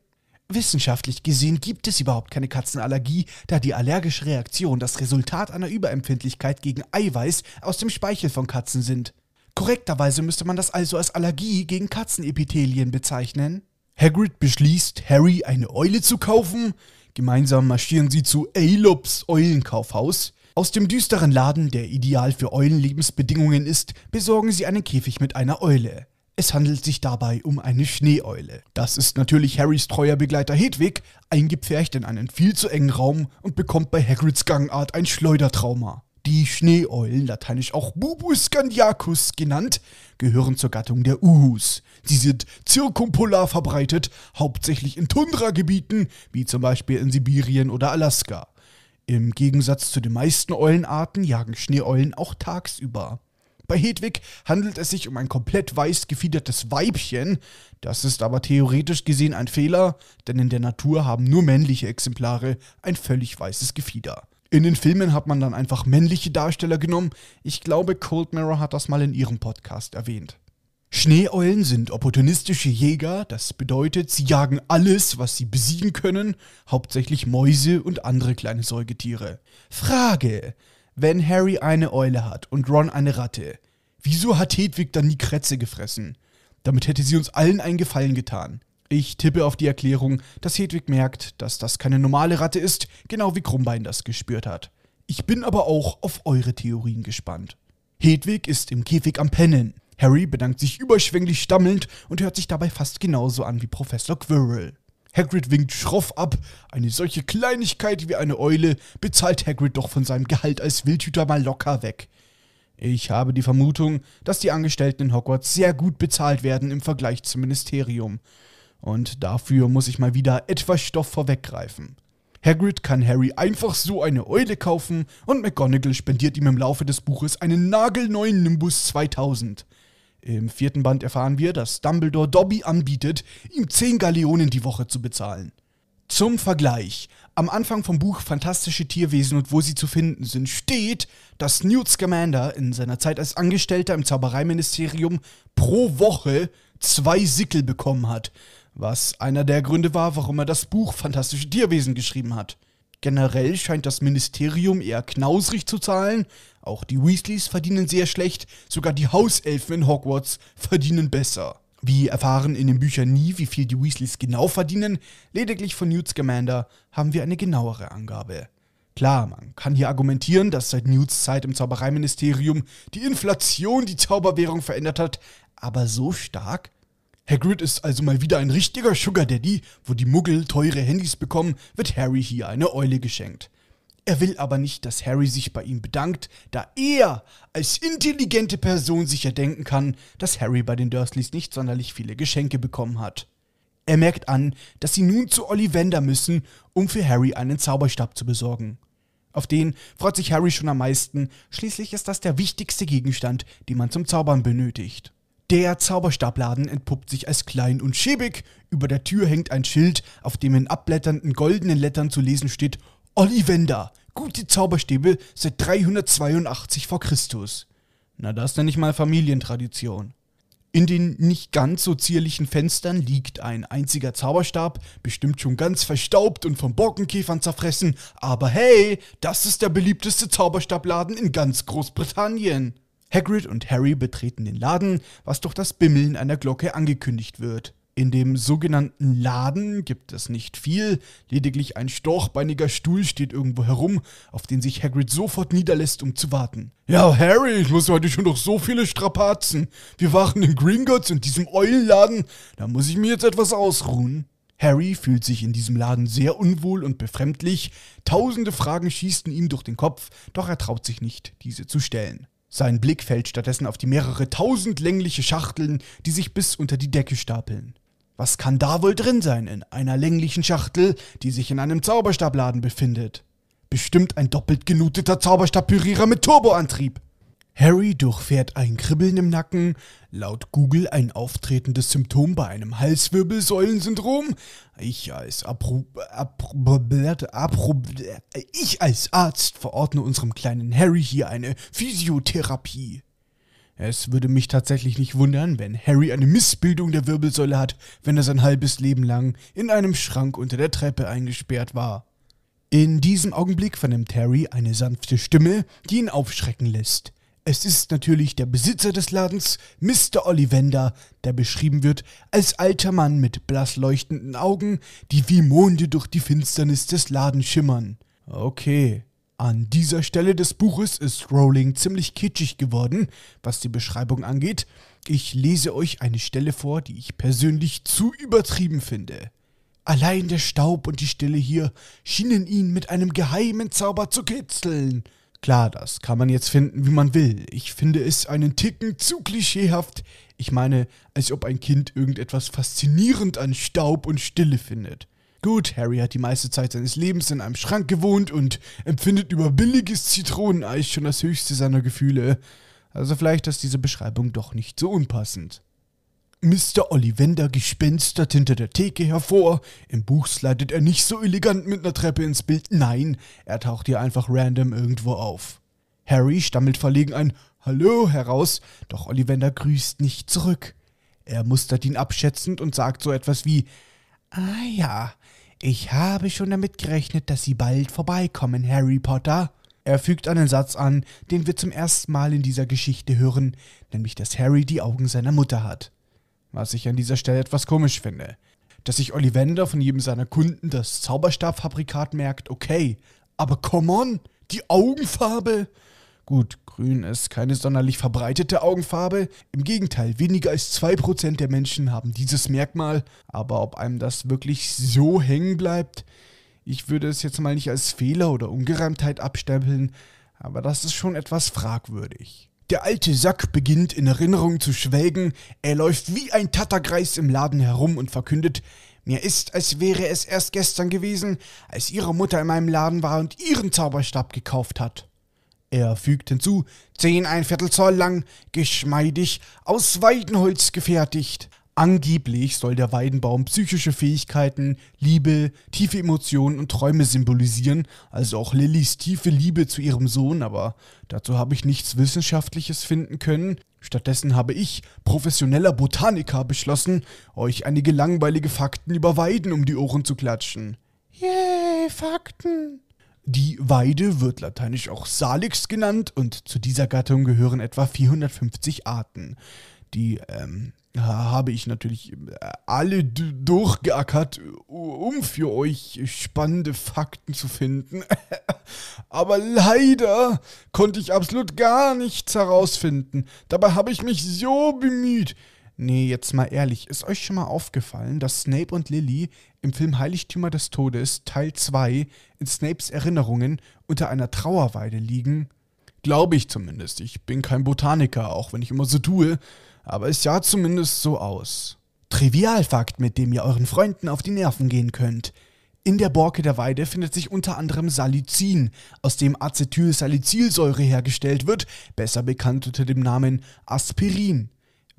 [SPEAKER 1] Wissenschaftlich gesehen gibt es überhaupt keine Katzenallergie, da die allergische Reaktion das Resultat einer Überempfindlichkeit gegen Eiweiß aus dem Speichel von Katzen sind. Korrekterweise müsste man das also als Allergie gegen Katzenepithelien bezeichnen. Hagrid beschließt, Harry eine Eule zu kaufen. Gemeinsam marschieren sie zu Aelops Eulenkaufhaus. Aus dem düsteren Laden, der ideal für Eulenlebensbedingungen ist, besorgen sie einen Käfig mit einer Eule. Es handelt sich dabei um eine Schneeeule. Das ist natürlich Harrys treuer Begleiter Hedwig, eingepfercht in einen viel zu engen Raum und bekommt bei Hagrids Gangart ein Schleudertrauma. Die Schneeeulen, lateinisch auch Bubus scandiacus genannt, gehören zur Gattung der Uhus. Sie sind zirkumpolar verbreitet, hauptsächlich in Tundragebieten, wie zum Beispiel in Sibirien oder Alaska. Im Gegensatz zu den meisten Eulenarten jagen Schneeeulen auch tagsüber. Bei Hedwig handelt es sich um ein komplett weiß gefiedertes Weibchen. Das ist aber theoretisch gesehen ein Fehler, denn in der Natur haben nur männliche Exemplare ein völlig weißes Gefieder. In den Filmen hat man dann einfach männliche Darsteller genommen. Ich glaube, Cold Mirror hat das mal in ihrem Podcast erwähnt. Schneeeulen sind opportunistische Jäger, das bedeutet, sie jagen alles, was sie besiegen können, hauptsächlich Mäuse und andere kleine Säugetiere. Frage: Wenn Harry eine Eule hat und Ron eine Ratte, wieso hat Hedwig dann nie Krätze gefressen? Damit hätte sie uns allen einen Gefallen getan. Ich tippe auf die Erklärung, dass Hedwig merkt, dass das keine normale Ratte ist, genau wie Krummbein das gespürt hat. Ich bin aber auch auf eure Theorien gespannt. Hedwig ist im Käfig am Pennen. Harry bedankt sich überschwänglich stammelnd und hört sich dabei fast genauso an wie Professor Quirrell. Hagrid winkt schroff ab. Eine solche Kleinigkeit wie eine Eule bezahlt Hagrid doch von seinem Gehalt als Wildhüter mal locker weg. Ich habe die Vermutung, dass die Angestellten in Hogwarts sehr gut bezahlt werden im Vergleich zum Ministerium. Und dafür muss ich mal wieder etwas Stoff vorweggreifen. Hagrid kann Harry einfach so eine Eule kaufen und McGonagall spendiert ihm im Laufe des Buches einen nagelneuen Nimbus 2000. Im vierten Band erfahren wir, dass Dumbledore Dobby anbietet, ihm 10 Galeonen die Woche zu bezahlen. Zum Vergleich, am Anfang vom Buch Fantastische Tierwesen und wo sie zu finden sind, steht, dass Newt Scamander in seiner Zeit als Angestellter im Zaubereiministerium pro Woche zwei Sickel bekommen hat, was einer der Gründe war, warum er das Buch Fantastische Tierwesen geschrieben hat. Generell scheint das Ministerium eher knausrig zu zahlen. Auch die Weasleys verdienen sehr schlecht. Sogar die Hauselfen in Hogwarts verdienen besser. Wir erfahren in den Büchern nie, wie viel die Weasleys genau verdienen. Lediglich von Newt Scamander haben wir eine genauere Angabe. Klar, man kann hier argumentieren, dass seit Newts Zeit im Zaubereiministerium die Inflation die Zauberwährung verändert hat, aber so stark? Hagrid ist also mal wieder ein richtiger Sugar Daddy. Wo die Muggel teure Handys bekommen, wird Harry hier eine Eule geschenkt. Er will aber nicht, dass Harry sich bei ihm bedankt, da er als intelligente Person sicher denken kann, dass Harry bei den Dursleys nicht sonderlich viele Geschenke bekommen hat. Er merkt an, dass sie nun zu Ollivander müssen, um für Harry einen Zauberstab zu besorgen. Auf den freut sich Harry schon am meisten, schließlich ist das der wichtigste Gegenstand, den man zum Zaubern benötigt. Der Zauberstabladen entpuppt sich als klein und schäbig, über der Tür hängt ein Schild, auf dem in abblätternden goldenen Lettern zu lesen steht Ollivander, gute Zauberstäbe seit 382 vor Christus. Na, das nenne ich mal Familientradition. In den nicht ganz so zierlichen Fenstern liegt ein einziger Zauberstab, bestimmt schon ganz verstaubt und von Borkenkäfern zerfressen, aber hey, das ist der beliebteste Zauberstabladen in ganz Großbritannien. Hagrid und Harry betreten den Laden, was durch das Bimmeln einer Glocke angekündigt wird. In dem sogenannten Laden gibt es nicht viel, lediglich ein storchbeiniger Stuhl steht irgendwo herum, auf den sich Hagrid sofort niederlässt, um zu warten. Ja, Harry, ich muss heute schon noch so viele Strapazen. Wir waren in Gringotts und diesem Eulenladen, da muss ich mir jetzt etwas ausruhen. Harry fühlt sich in diesem Laden sehr unwohl und befremdlich, tausende Fragen schießen ihm durch den Kopf, doch er traut sich nicht, diese zu stellen. Sein Blick fällt stattdessen auf die mehrere tausend längliche Schachteln, die sich bis unter die Decke stapeln. Was kann da wohl drin sein in einer länglichen Schachtel, die sich in einem Zauberstabladen befindet? Bestimmt ein doppelt genuteter Zauberstabpürierer mit Turboantrieb. Harry durchfährt ein Kribbeln im Nacken, laut Google ein auftretendes Symptom bei einem Halswirbelsäulensyndrom. Ich als Appro Appro Appro ich als Arzt verordne unserem kleinen Harry hier eine Physiotherapie. Es würde mich tatsächlich nicht wundern, wenn Harry eine Missbildung der Wirbelsäule hat, wenn er sein halbes Leben lang in einem Schrank unter der Treppe eingesperrt war. In diesem Augenblick vernimmt Harry eine sanfte Stimme, die ihn aufschrecken lässt. Es ist natürlich der Besitzer des Ladens, Mr. Ollivander, der beschrieben wird als alter Mann mit blass leuchtenden Augen, die wie Monde durch die Finsternis des Ladens schimmern. Okay. An dieser Stelle des Buches ist Rowling ziemlich kitschig geworden, was die Beschreibung angeht. Ich lese euch eine Stelle vor, die ich persönlich zu übertrieben finde. Allein der Staub und die Stille hier schienen ihn mit einem geheimen Zauber zu kitzeln. Klar, das kann man jetzt finden, wie man will. Ich finde es einen Ticken zu klischeehaft. Ich meine, als ob ein Kind irgendetwas faszinierend an Staub und Stille findet. Gut, Harry hat die meiste Zeit seines Lebens in einem Schrank gewohnt und empfindet über billiges Zitroneneis schon das höchste seiner Gefühle. Also vielleicht ist diese Beschreibung doch nicht so unpassend. Mr. Ollivander gespenstert hinter der Theke hervor. Im Buch slidet er nicht so elegant mit einer Treppe ins Bild. Nein, er taucht hier einfach random irgendwo auf. Harry stammelt verlegen ein Hallo heraus, doch Ollivander grüßt nicht zurück. Er mustert ihn abschätzend und sagt so etwas wie Ah ja, ich habe schon damit gerechnet, dass Sie bald vorbeikommen, Harry Potter. Er fügt einen Satz an, den wir zum ersten Mal in dieser Geschichte hören, nämlich dass Harry die Augen seiner Mutter hat. Was ich an dieser Stelle etwas komisch finde. Dass sich Ollivander von jedem seiner Kunden das Zauberstabfabrikat merkt, okay. Aber come on, die Augenfarbe? Gut, grün ist keine sonderlich verbreitete Augenfarbe. Im Gegenteil, weniger als 2% der Menschen haben dieses Merkmal. Aber ob einem das wirklich so hängen bleibt, ich würde es jetzt mal nicht als Fehler oder Ungereimtheit abstempeln, aber das ist schon etwas fragwürdig. Der alte Sack beginnt in Erinnerung zu schwelgen, er läuft wie ein Tattergreis im Laden herum und verkündet, mir ist, als wäre es erst gestern gewesen, als ihre Mutter in meinem Laden war und ihren Zauberstab gekauft hat. Er fügt hinzu, zehn ein Viertel Zoll lang, geschmeidig, aus Weidenholz gefertigt. Angeblich soll der Weidenbaum psychische Fähigkeiten, Liebe, tiefe Emotionen und Träume symbolisieren, also auch Lillys tiefe Liebe zu ihrem Sohn, aber dazu habe ich nichts Wissenschaftliches finden können. Stattdessen habe ich, professioneller Botaniker, beschlossen, euch einige langweilige Fakten über Weiden um die Ohren zu klatschen. Yay, Fakten! Die Weide wird lateinisch auch Salix genannt und zu dieser Gattung gehören etwa 450 Arten. Die ähm, habe ich natürlich äh, alle durchgeackert, um für euch spannende Fakten zu finden. Aber leider konnte ich absolut gar nichts herausfinden. Dabei habe ich mich so bemüht. Nee, jetzt mal ehrlich, ist euch schon mal aufgefallen, dass Snape und Lily im Film Heiligtümer des Todes Teil 2 in Snapes Erinnerungen unter einer Trauerweide liegen? Glaube ich zumindest. Ich bin kein Botaniker, auch wenn ich immer so tue, aber es sah zumindest so aus. Trivialfakt, mit dem ihr euren Freunden auf die Nerven gehen könnt. In der Borke der Weide findet sich unter anderem Salicin, aus dem Acetylsalicylsäure hergestellt wird, besser bekannt unter dem Namen Aspirin.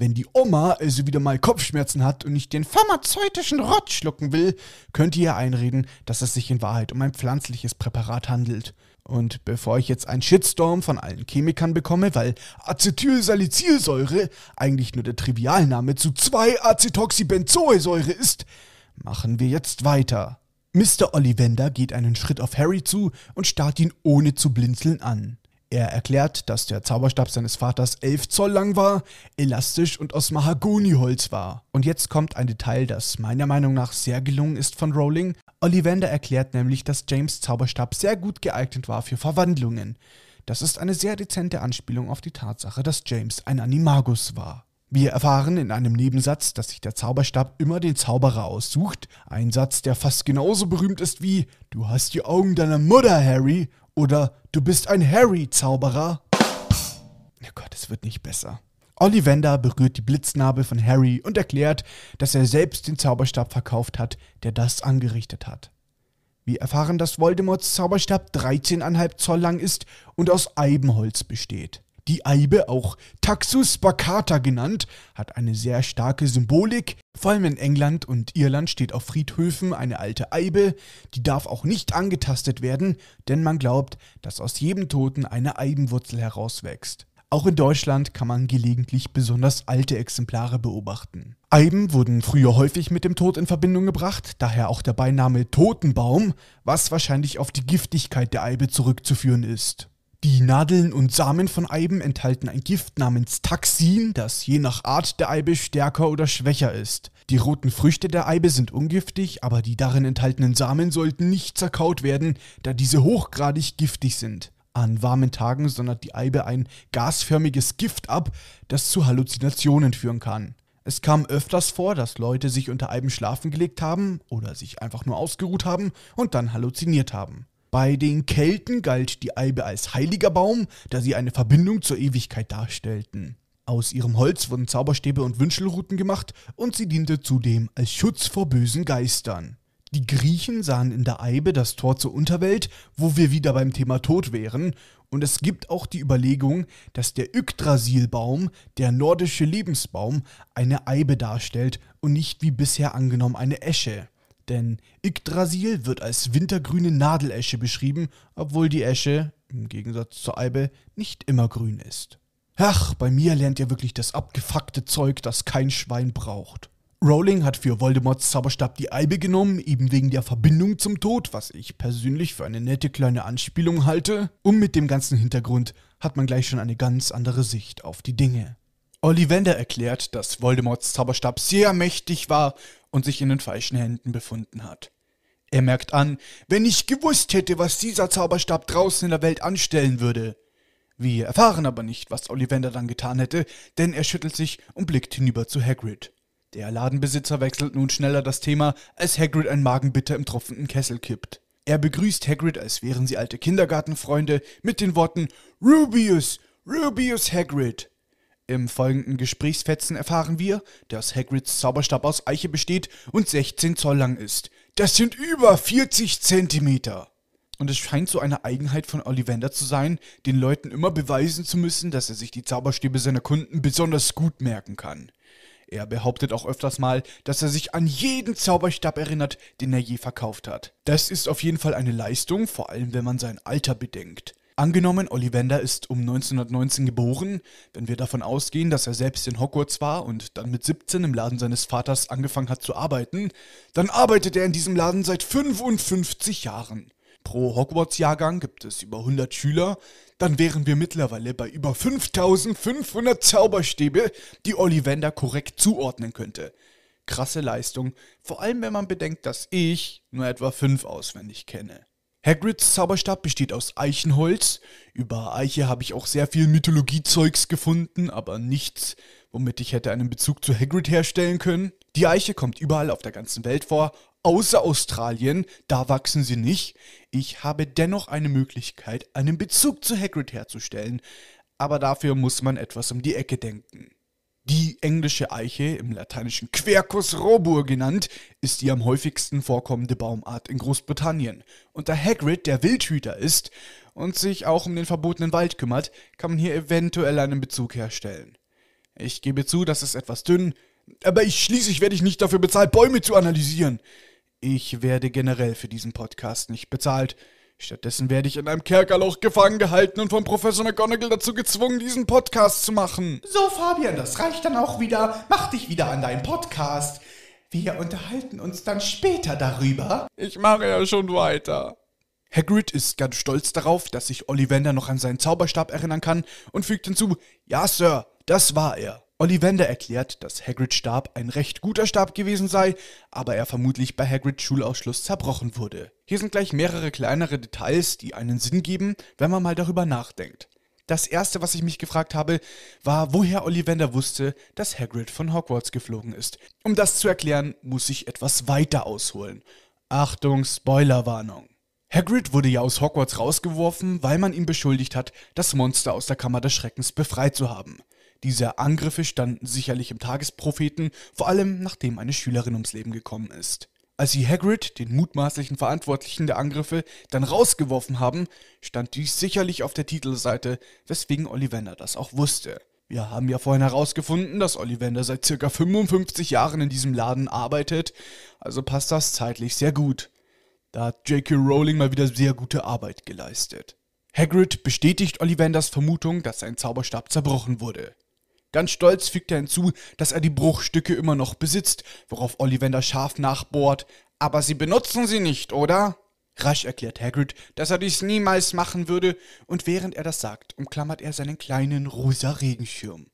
[SPEAKER 1] Wenn die Oma also wieder mal Kopfschmerzen hat und nicht den pharmazeutischen Rott schlucken will, könnt ihr einreden, dass es sich in Wahrheit um ein pflanzliches Präparat handelt. Und bevor ich jetzt einen Shitstorm von allen Chemikern bekomme, weil Acetylsalicylsäure eigentlich nur der Trivialname zu 2-Acetoxybenzoesäure ist, machen wir jetzt weiter. Mr. Ollivander geht einen Schritt auf Harry zu und starrt ihn ohne zu blinzeln an. Er erklärt, dass der Zauberstab seines Vaters 11 Zoll lang war, elastisch und aus Mahagoniholz war. Und jetzt kommt ein Detail, das meiner Meinung nach sehr gelungen ist von Rowling. Ollivander erklärt nämlich, dass James Zauberstab sehr gut geeignet war für Verwandlungen. Das ist eine sehr dezente Anspielung auf die Tatsache, dass James ein Animagus war. Wir erfahren in einem Nebensatz, dass sich der Zauberstab immer den Zauberer aussucht. Ein Satz, der fast genauso berühmt ist wie Du hast die Augen deiner Mutter, Harry oder Du bist ein Harry-Zauberer. Oh Gott, es wird nicht besser. Ollivander berührt die Blitznarbe von Harry und erklärt, dass er selbst den Zauberstab verkauft hat, der das angerichtet hat. Wir erfahren, dass Voldemorts Zauberstab 13,5 Zoll lang ist und aus Eibenholz besteht. Die Eibe, auch Taxus baccata genannt, hat eine sehr starke Symbolik. Vor allem in England und Irland steht auf Friedhöfen eine alte Eibe. Die darf auch nicht angetastet werden, denn man glaubt, dass aus jedem Toten eine Eibenwurzel herauswächst. Auch in Deutschland kann man gelegentlich besonders alte Exemplare beobachten. Eiben wurden früher häufig mit dem Tod in Verbindung gebracht, daher auch der Beiname Totenbaum, was wahrscheinlich auf die Giftigkeit der Eibe zurückzuführen ist. Die Nadeln und Samen von Eiben enthalten ein Gift namens Taxin, das je nach Art der Eibe stärker oder schwächer ist. Die roten Früchte der Eibe sind ungiftig, aber die darin enthaltenen Samen sollten nicht zerkaut werden, da diese hochgradig giftig sind. An warmen Tagen sondert die Eibe ein gasförmiges Gift ab, das zu Halluzinationen führen kann. Es kam öfters vor, dass Leute sich unter Eiben schlafen gelegt haben oder sich einfach nur ausgeruht haben und dann halluziniert haben. Bei den Kelten galt die Eibe als heiliger Baum, da sie eine Verbindung zur Ewigkeit darstellten. Aus ihrem Holz wurden Zauberstäbe und Wünschelruten gemacht und sie diente zudem als Schutz vor bösen Geistern. Die Griechen sahen in der Eibe das Tor zur Unterwelt, wo wir wieder beim Thema Tod wären, und es gibt auch die Überlegung, dass der Yggdrasilbaum, der nordische Lebensbaum, eine Eibe darstellt und nicht wie bisher angenommen eine Esche. Denn Yggdrasil wird als wintergrüne Nadelesche beschrieben, obwohl die Esche, im Gegensatz zur Eibe, nicht immer grün ist. Ach, bei mir lernt ihr wirklich das abgefuckte Zeug, das kein Schwein braucht. Rowling hat für Voldemorts Zauberstab die Eibe genommen, eben wegen der Verbindung zum Tod, was ich persönlich für eine nette kleine Anspielung halte. Und mit dem ganzen Hintergrund hat man gleich schon eine ganz andere Sicht auf die Dinge. Ollivander erklärt, dass Voldemorts Zauberstab sehr mächtig war und sich in den falschen Händen befunden hat. Er merkt an, wenn ich gewusst hätte, was dieser Zauberstab draußen in der Welt anstellen würde. Wir erfahren aber nicht, was Ollivander dann getan hätte, denn er schüttelt sich und blickt hinüber zu Hagrid. Der Ladenbesitzer wechselt nun schneller das Thema, als Hagrid ein Magenbitter im tropfenden Kessel kippt. Er begrüßt Hagrid, als wären sie alte Kindergartenfreunde, mit den Worten Rubius, Rubius Hagrid. Im folgenden Gesprächsfetzen erfahren wir, dass Hagrids Zauberstab aus Eiche besteht und 16 Zoll lang ist. Das sind über 40 Zentimeter. Und es scheint so eine Eigenheit von Ollivander zu sein, den Leuten immer beweisen zu müssen, dass er sich die Zauberstäbe seiner Kunden besonders gut merken kann. Er behauptet auch öfters mal, dass er sich an jeden Zauberstab erinnert, den er je verkauft hat. Das ist auf jeden Fall eine Leistung, vor allem wenn man sein Alter bedenkt. Angenommen, Ollivander ist um 1919 geboren, wenn wir davon ausgehen, dass er selbst in Hogwarts war und dann mit 17 im Laden seines Vaters angefangen hat zu arbeiten, dann arbeitet er in diesem Laden seit 55 Jahren. Pro Hogwarts-Jahrgang gibt es über 100 Schüler, dann wären wir mittlerweile bei über 5500 Zauberstäbe, die Ollivander korrekt zuordnen könnte. Krasse Leistung, vor allem wenn man bedenkt, dass ich nur etwa 5 auswendig kenne. Hagrids Zauberstab besteht aus Eichenholz. Über Eiche habe ich auch sehr viel Mythologiezeugs gefunden, aber nichts, womit ich hätte einen Bezug zu Hagrid herstellen können. Die Eiche kommt überall auf der ganzen Welt vor, außer Australien, da wachsen sie nicht. Ich habe dennoch eine Möglichkeit, einen Bezug zu Hagrid herzustellen, aber dafür muss man etwas um die Ecke denken. Die englische Eiche, im lateinischen Quercus robur genannt, ist die am häufigsten vorkommende Baumart in Großbritannien. Und da Hagrid der Wildhüter ist und sich auch um den verbotenen Wald kümmert, kann man hier eventuell einen Bezug herstellen. Ich gebe zu, das ist etwas dünn, aber ich schließlich werde ich nicht dafür bezahlt, Bäume zu analysieren. Ich werde generell für diesen Podcast nicht bezahlt. Stattdessen werde ich in einem Kerkerloch gefangen gehalten und von Professor McGonagall dazu gezwungen, diesen Podcast zu machen.
[SPEAKER 2] So, Fabian, das reicht dann auch wieder. Mach dich wieder an deinen Podcast. Wir unterhalten uns dann später darüber.
[SPEAKER 1] Ich mache ja schon weiter. Hagrid ist ganz stolz darauf, dass sich Ollivander noch an seinen Zauberstab erinnern kann und fügt hinzu, ja, Sir, das war er. Ollivander erklärt, dass Hagrids Stab ein recht guter Stab gewesen sei, aber er vermutlich bei Hagrids Schulausschluss zerbrochen wurde. Hier sind gleich mehrere kleinere Details, die einen Sinn geben, wenn man mal darüber nachdenkt. Das erste, was ich mich gefragt habe, war, woher Ollivander wusste, dass Hagrid von Hogwarts geflogen ist. Um das zu erklären, muss ich etwas weiter ausholen. Achtung, Spoilerwarnung. Hagrid wurde ja aus Hogwarts rausgeworfen, weil man ihn beschuldigt hat, das Monster aus der Kammer des Schreckens befreit zu haben. Diese Angriffe standen sicherlich im Tagespropheten, vor allem nachdem eine Schülerin ums Leben gekommen ist. Als sie Hagrid, den mutmaßlichen Verantwortlichen der Angriffe, dann rausgeworfen haben, stand dies sicherlich auf der Titelseite, weswegen Ollivander das auch wusste. Wir haben ja vorhin herausgefunden, dass Ollivander seit circa 55 Jahren in diesem Laden arbeitet, also passt das zeitlich sehr gut. Da hat J.K. Rowling mal wieder sehr gute Arbeit geleistet. Hagrid bestätigt Ollivanders Vermutung, dass sein Zauberstab zerbrochen wurde. Ganz stolz fügt er hinzu, dass er die Bruchstücke immer noch besitzt, worauf Ollivander scharf nachbohrt. Aber Sie benutzen sie nicht, oder? Rasch erklärt Hagrid, dass er dies niemals machen würde, und während er das sagt, umklammert er seinen kleinen rosa Regenschirm.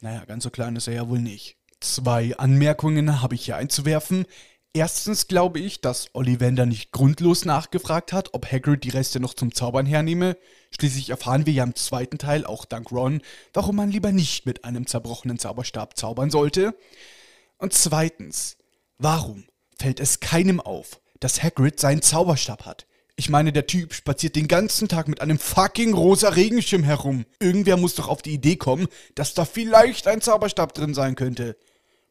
[SPEAKER 1] Naja, ganz so klein ist er ja wohl nicht. Zwei Anmerkungen habe ich hier einzuwerfen. Erstens glaube ich, dass Ollivander nicht grundlos nachgefragt hat, ob Hagrid die Reste noch zum Zaubern hernehme. Schließlich erfahren wir ja im zweiten Teil, auch dank Ron, warum man lieber nicht mit einem zerbrochenen Zauberstab zaubern sollte. Und zweitens, warum fällt es keinem auf, dass Hagrid seinen Zauberstab hat? Ich meine, der Typ spaziert den ganzen Tag mit einem fucking rosa Regenschirm herum. Irgendwer muss doch auf die Idee kommen, dass da vielleicht ein Zauberstab drin sein könnte.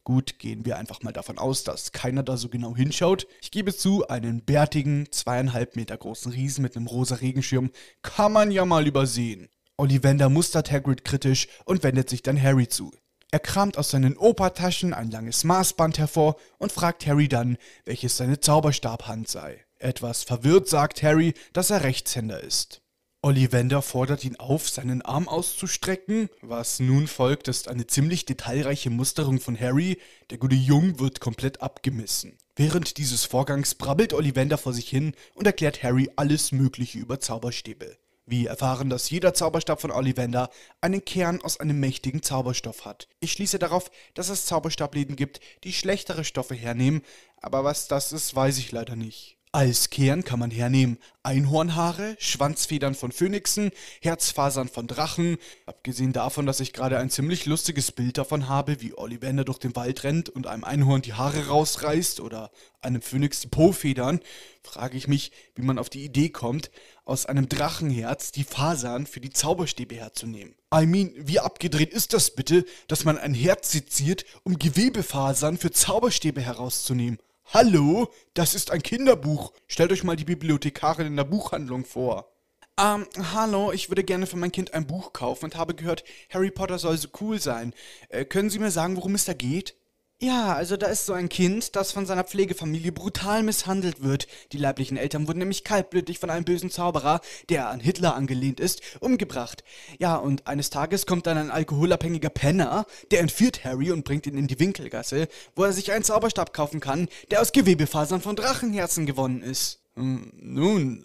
[SPEAKER 1] Gut, gehen wir einfach mal davon aus, dass keiner da so genau hinschaut. Ich gebe zu, einen bärtigen, zweieinhalb Meter großen Riesen mit einem rosa Regenschirm kann man ja mal übersehen. Ollivander mustert Hagrid kritisch und wendet sich dann Harry zu. Er kramt aus seinen Opertaschen ein langes Maßband hervor und fragt Harry dann, welches seine Zauberstabhand sei. Etwas verwirrt sagt Harry, dass er Rechtshänder ist. Ollivander fordert ihn auf, seinen Arm auszustrecken. Was nun folgt, ist eine ziemlich detailreiche Musterung von Harry. Der gute Jung wird komplett abgemessen. Während dieses Vorgangs brabbelt Ollivander vor sich hin und erklärt Harry alles Mögliche über Zauberstäbe. Wir erfahren, dass jeder Zauberstab von Ollivander einen Kern aus einem mächtigen Zauberstoff hat. Ich schließe darauf, dass es Zauberstabläden gibt, die schlechtere Stoffe hernehmen, aber was das ist, weiß ich leider nicht. Als Kern kann man hernehmen Einhornhaare, Schwanzfedern von Phönixen, Herzfasern von Drachen. Abgesehen davon, dass ich gerade ein ziemlich lustiges Bild davon habe, wie Ollivander durch den Wald rennt und einem Einhorn die Haare rausreißt oder einem Phönix die Po-Federn, frage ich mich, wie man auf die Idee kommt, aus einem Drachenherz die Fasern für die Zauberstäbe herzunehmen. I mean, wie abgedreht ist das bitte, dass man ein Herz seziert, um Gewebefasern für Zauberstäbe herauszunehmen? Hallo, das ist ein Kinderbuch. Stellt euch mal die Bibliothekarin in der Buchhandlung vor. Ähm, hallo, ich würde gerne für mein Kind ein Buch kaufen und habe gehört, Harry Potter soll so cool sein. Äh, können Sie mir sagen, worum es da geht? Ja, also da ist so ein Kind, das von seiner Pflegefamilie brutal misshandelt wird. Die leiblichen Eltern wurden nämlich kaltblütig von einem bösen Zauberer, der an Hitler angelehnt ist, umgebracht. Ja, und eines Tages kommt dann ein alkoholabhängiger Penner, der entführt Harry und bringt ihn in die Winkelgasse, wo er sich einen Zauberstab kaufen kann, der aus Gewebefasern von Drachenherzen gewonnen ist. Hm, nun,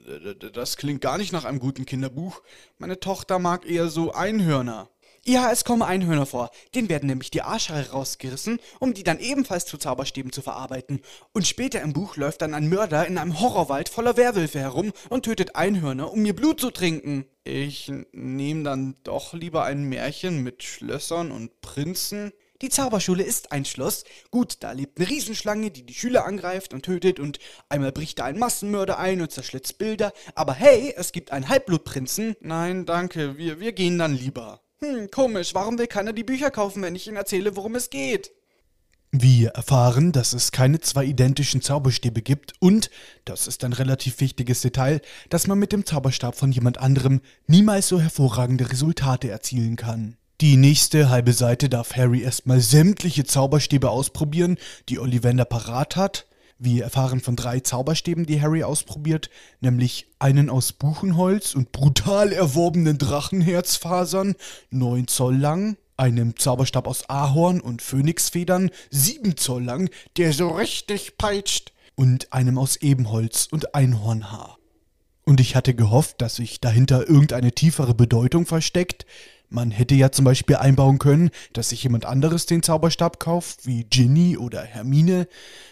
[SPEAKER 1] das klingt gar nicht nach einem guten Kinderbuch. Meine Tochter mag eher so Einhörner. Ja, es kommen Einhörner vor. Den werden nämlich die Arschhaare rausgerissen, um die dann ebenfalls zu Zauberstäben zu verarbeiten. Und später im Buch läuft dann ein Mörder in einem Horrorwald voller Werwölfe herum und tötet Einhörner, um ihr Blut zu trinken. Ich nehme dann doch lieber ein Märchen mit Schlössern und Prinzen. Die Zauberschule ist ein Schloss. Gut, da lebt eine Riesenschlange, die die Schüler angreift und tötet und einmal bricht da ein Massenmörder ein und zerschlitzt Bilder. Aber hey, es gibt einen Halbblutprinzen. Nein, danke, wir, wir gehen dann lieber. Hm, komisch, warum will keiner die Bücher kaufen, wenn ich ihnen erzähle, worum es geht? Wir erfahren, dass es keine zwei identischen Zauberstäbe gibt und, das ist ein relativ wichtiges Detail, dass man mit dem Zauberstab von jemand anderem niemals so hervorragende Resultate erzielen kann. Die nächste halbe Seite darf Harry erstmal sämtliche Zauberstäbe ausprobieren, die Ollivander parat hat. Wir erfahren von drei Zauberstäben, die Harry ausprobiert, nämlich einen aus Buchenholz und brutal erworbenen Drachenherzfasern, 9 Zoll lang, einem Zauberstab aus Ahorn und Phönixfedern, sieben Zoll lang, der so richtig peitscht, und einem aus Ebenholz und Einhornhaar. Und ich hatte gehofft, dass sich dahinter irgendeine tiefere Bedeutung versteckt. Man hätte ja zum Beispiel einbauen können, dass sich jemand anderes den Zauberstab kauft, wie Ginny oder Hermine,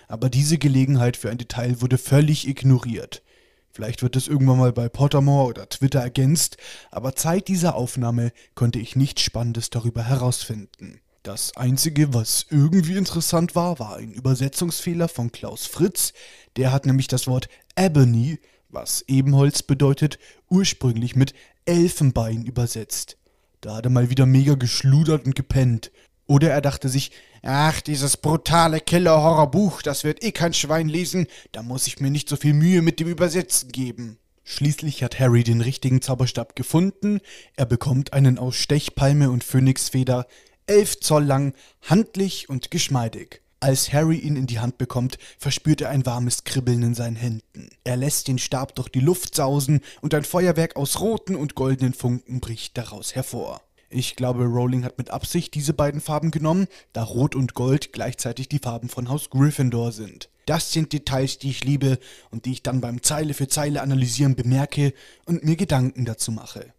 [SPEAKER 1] aber diese Gelegenheit für ein Detail wurde völlig ignoriert. Vielleicht wird es irgendwann mal bei Pottermore oder Twitter ergänzt, aber Zeit dieser Aufnahme konnte ich nichts Spannendes darüber herausfinden. Das Einzige, was irgendwie interessant war, war ein Übersetzungsfehler von Klaus Fritz. Der hat nämlich das Wort Ebony, was Ebenholz bedeutet, ursprünglich mit Elfenbein übersetzt. Da hat er mal wieder mega geschludert und gepennt. Oder er dachte sich, ach, dieses brutale Killer-Horror-Buch, das wird eh kein Schwein lesen, da muss ich mir nicht so viel Mühe mit dem Übersetzen geben. Schließlich hat Harry den richtigen Zauberstab gefunden. Er bekommt einen aus Stechpalme und Phönixfeder, elf Zoll lang, handlich und geschmeidig. Als Harry ihn in die Hand bekommt, verspürt er ein warmes Kribbeln in seinen Händen. Er lässt den Stab durch die Luft sausen und ein Feuerwerk aus roten und goldenen Funken bricht daraus hervor. Ich glaube, Rowling hat mit Absicht diese beiden Farben genommen, da Rot und Gold gleichzeitig die Farben von Haus Gryffindor sind. Das sind Details, die ich liebe und die ich dann beim Zeile für Zeile analysieren bemerke und mir Gedanken dazu mache.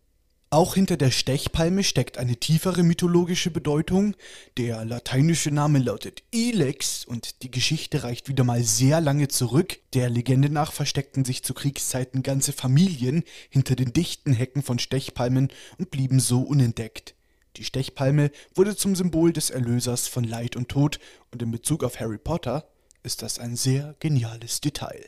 [SPEAKER 1] Auch hinter der Stechpalme steckt eine tiefere mythologische Bedeutung. Der lateinische Name lautet Ilex und die Geschichte reicht wieder mal sehr lange zurück. Der Legende nach versteckten sich zu Kriegszeiten ganze Familien hinter den dichten Hecken von Stechpalmen und blieben so unentdeckt. Die Stechpalme wurde zum Symbol des Erlösers von Leid und Tod und in Bezug auf Harry Potter ist das ein sehr geniales Detail.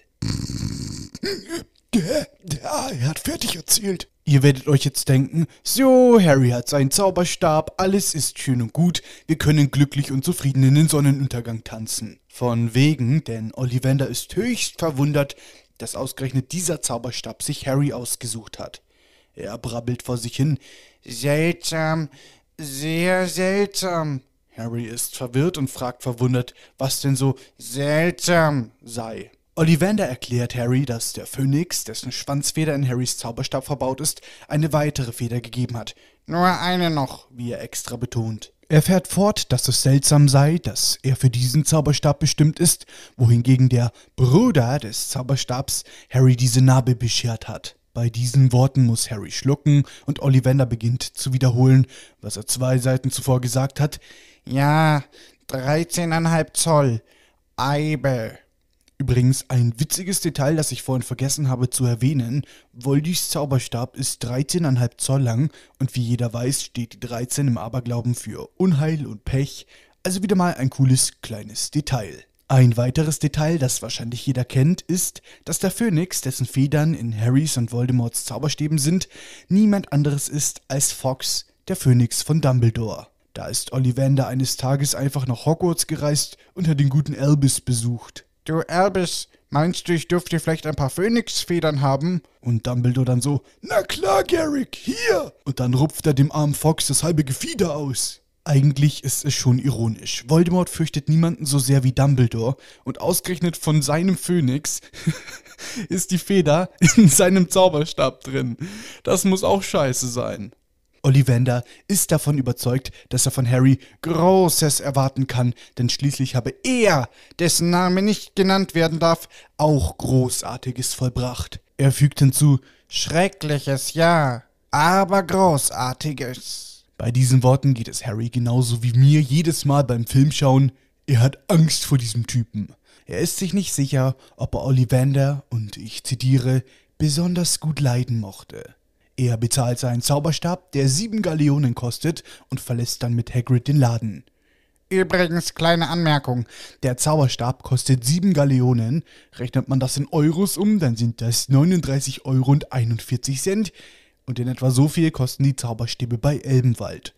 [SPEAKER 1] Der, der, er hat fertig erzählt. Ihr werdet euch jetzt denken, so, Harry hat seinen Zauberstab, alles ist schön und gut, wir können glücklich und zufrieden in den Sonnenuntergang tanzen. Von wegen, denn Ollivander ist höchst verwundert, dass ausgerechnet dieser Zauberstab sich Harry ausgesucht hat. Er brabbelt vor sich hin, seltsam, sehr seltsam. Harry ist verwirrt und fragt verwundert, was denn so seltsam sei. Ollivander erklärt Harry, dass der Phönix, dessen Schwanzfeder in Harrys Zauberstab verbaut ist, eine weitere Feder gegeben hat. Nur eine noch, wie er extra betont. Er fährt fort, dass es seltsam sei, dass er für diesen Zauberstab bestimmt ist, wohingegen der Bruder des Zauberstabs Harry diese Narbe beschert hat. Bei diesen Worten muss Harry schlucken und Ollivander beginnt zu wiederholen, was er zwei Seiten zuvor gesagt hat. Ja, 13,5 Zoll. Eibe. Übrigens ein witziges Detail, das ich vorhin vergessen habe zu erwähnen. Voldis Zauberstab ist 13,5 Zoll lang und wie jeder weiß, steht die 13 im Aberglauben für Unheil und Pech. Also wieder mal ein cooles kleines Detail. Ein weiteres Detail, das wahrscheinlich jeder kennt, ist, dass der Phönix, dessen Federn in Harrys und Voldemorts Zauberstäben sind, niemand anderes ist als Fox, der Phönix von Dumbledore. Da ist Ollivander eines Tages einfach nach Hogwarts gereist und hat den guten Albus besucht. Du Albus, meinst du, ich dürfte vielleicht ein paar Phönixfedern haben? Und Dumbledore dann so, na klar, Garrick, hier! Und dann rupft er dem armen Fox das halbe Gefieder aus. Eigentlich ist es schon ironisch. Voldemort fürchtet niemanden so sehr wie Dumbledore und ausgerechnet von seinem Phönix ist die Feder in seinem Zauberstab drin. Das muss auch scheiße sein. Ollivander ist davon überzeugt, dass er von Harry Großes erwarten kann, denn schließlich habe er, dessen Name nicht genannt werden darf, auch Großartiges vollbracht. Er fügt hinzu, Schreckliches ja, aber Großartiges. Bei diesen Worten geht es Harry genauso wie mir jedes Mal beim Filmschauen. Er hat Angst vor diesem Typen. Er ist sich nicht sicher, ob er Ollivander, und ich zitiere, besonders gut leiden mochte. Er bezahlt seinen Zauberstab, der sieben Galeonen kostet, und verlässt dann mit Hagrid den Laden. Übrigens, kleine Anmerkung. Der Zauberstab kostet 7 Galeonen. Rechnet man das in Euros um, dann sind das 39 Euro und 41 Cent. Und in etwa so viel kosten die Zauberstäbe bei Elbenwald.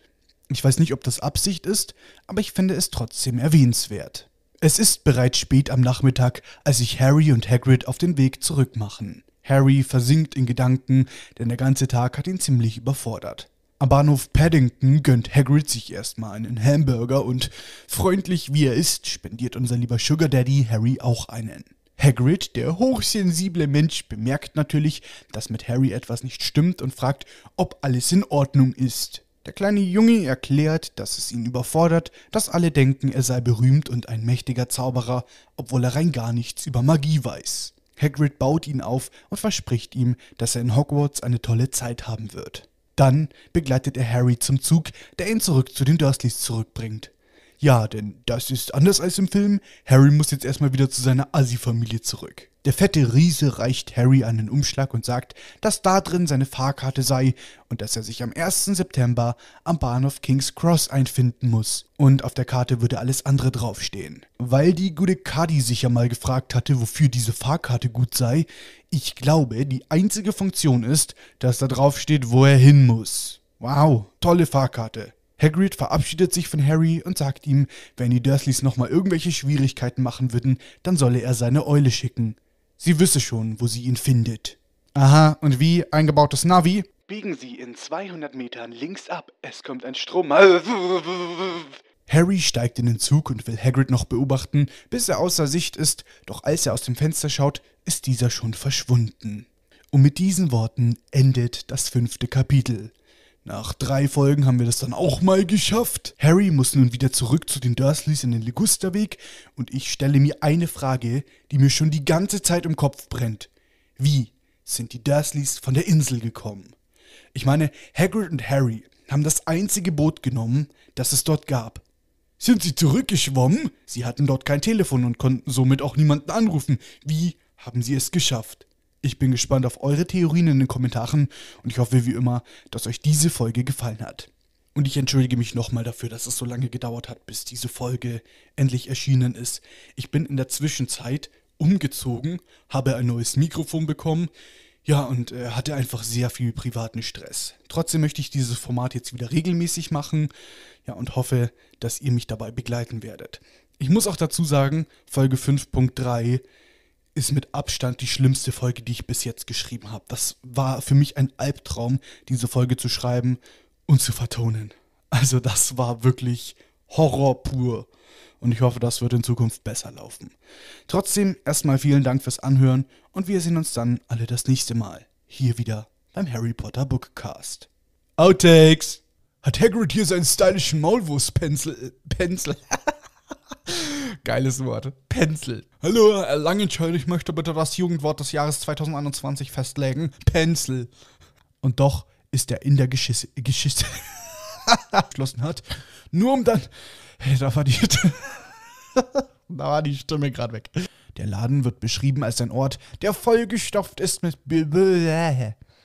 [SPEAKER 1] Ich weiß nicht, ob das Absicht ist, aber ich finde es trotzdem erwähnenswert. Es ist bereits spät am Nachmittag, als sich Harry und Hagrid auf den Weg zurückmachen. Harry versinkt in Gedanken, denn der ganze Tag hat ihn ziemlich überfordert. Am Bahnhof Paddington gönnt Hagrid sich erstmal einen Hamburger und freundlich wie er ist, spendiert unser lieber Sugar Daddy Harry auch einen. Hagrid, der hochsensible Mensch, bemerkt natürlich, dass mit Harry etwas nicht stimmt und fragt, ob alles in Ordnung ist. Der kleine Junge erklärt, dass es ihn überfordert, dass alle denken, er sei berühmt und ein mächtiger Zauberer, obwohl er rein gar nichts über Magie weiß. Hagrid baut ihn auf und verspricht ihm, dass er in Hogwarts eine tolle Zeit haben wird. Dann begleitet er Harry zum Zug, der ihn zurück zu den Dursleys zurückbringt. Ja, denn das ist anders als im Film. Harry muss jetzt erstmal wieder zu seiner Assi-Familie zurück. Der fette Riese reicht Harry einen Umschlag und sagt, dass da drin seine Fahrkarte sei und dass er sich am 1. September am Bahnhof King's Cross einfinden muss. Und auf der Karte würde alles andere draufstehen. Weil die gute Cuddy sich ja mal gefragt hatte, wofür diese Fahrkarte gut sei, ich glaube, die einzige Funktion ist, dass da drauf steht, wo er hin muss. Wow, tolle Fahrkarte. Hagrid verabschiedet sich von Harry und sagt ihm, wenn die Dursleys nochmal irgendwelche Schwierigkeiten machen würden, dann solle er seine Eule schicken. Sie wisse schon, wo sie ihn findet. Aha, und wie? Eingebautes Navi?
[SPEAKER 2] Biegen Sie in 200 Metern links ab. Es kommt ein Strom.
[SPEAKER 1] Harry steigt in den Zug und will Hagrid noch beobachten, bis er außer Sicht ist, doch als er aus dem Fenster schaut, ist dieser schon verschwunden. Und mit diesen Worten endet das fünfte Kapitel. Nach drei Folgen haben wir das dann auch mal geschafft. Harry muss nun wieder zurück zu den Dursleys in den Ligusterweg und ich stelle mir eine Frage, die mir schon die ganze Zeit im Kopf brennt. Wie sind die Dursleys von der Insel gekommen? Ich meine, Hagrid und Harry haben das einzige Boot genommen, das es dort gab. Sind sie zurückgeschwommen? Sie hatten dort kein Telefon und konnten somit auch niemanden anrufen. Wie haben sie es geschafft? Ich bin gespannt auf eure Theorien in den Kommentaren und ich hoffe wie immer, dass euch diese Folge gefallen hat. Und ich entschuldige mich nochmal dafür, dass es so lange gedauert hat, bis diese Folge endlich erschienen ist. Ich bin in der Zwischenzeit umgezogen, habe ein neues Mikrofon bekommen, ja, und äh, hatte einfach sehr viel privaten Stress. Trotzdem möchte ich dieses Format jetzt wieder regelmäßig machen, ja, und hoffe, dass ihr mich dabei begleiten werdet. Ich muss auch dazu sagen, Folge 5.3 ist mit Abstand die schlimmste Folge, die ich bis jetzt geschrieben habe. Das war für mich ein Albtraum, diese Folge zu schreiben und zu vertonen. Also das war wirklich Horror pur. Und ich hoffe, das wird in Zukunft besser laufen. Trotzdem erstmal vielen Dank fürs Anhören und wir sehen uns dann alle das nächste Mal. Hier wieder beim Harry Potter Bookcast. Outtakes! Hat Hagrid hier seinen stylischen Maulwurfspencil... Pencil... Geiles Wort. Pencil. Hallo, Herr Langenscheid, ich möchte bitte das Jugendwort des Jahres 2021 festlegen. Pencil. Und doch ist er in der Geschichte Geschichte geschlossen hat. Nur um dann. Hey, da war die. da war die Stimme gerade weg. Der Laden wird beschrieben als ein Ort, der vollgestopft ist mit.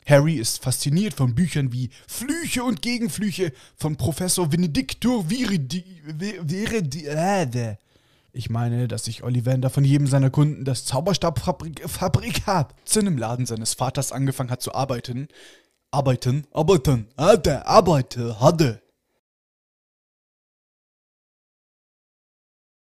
[SPEAKER 1] Harry ist fasziniert von Büchern wie Flüche und Gegenflüche von Professor Benedictor Viridi. Viridi ich meine, dass sich Ollivander von jedem seiner Kunden das Zauberstabfabrikat zu einem Laden seines Vaters angefangen hat zu arbeiten. Arbeiten, arbeiten, hatte, arbeite, hatte.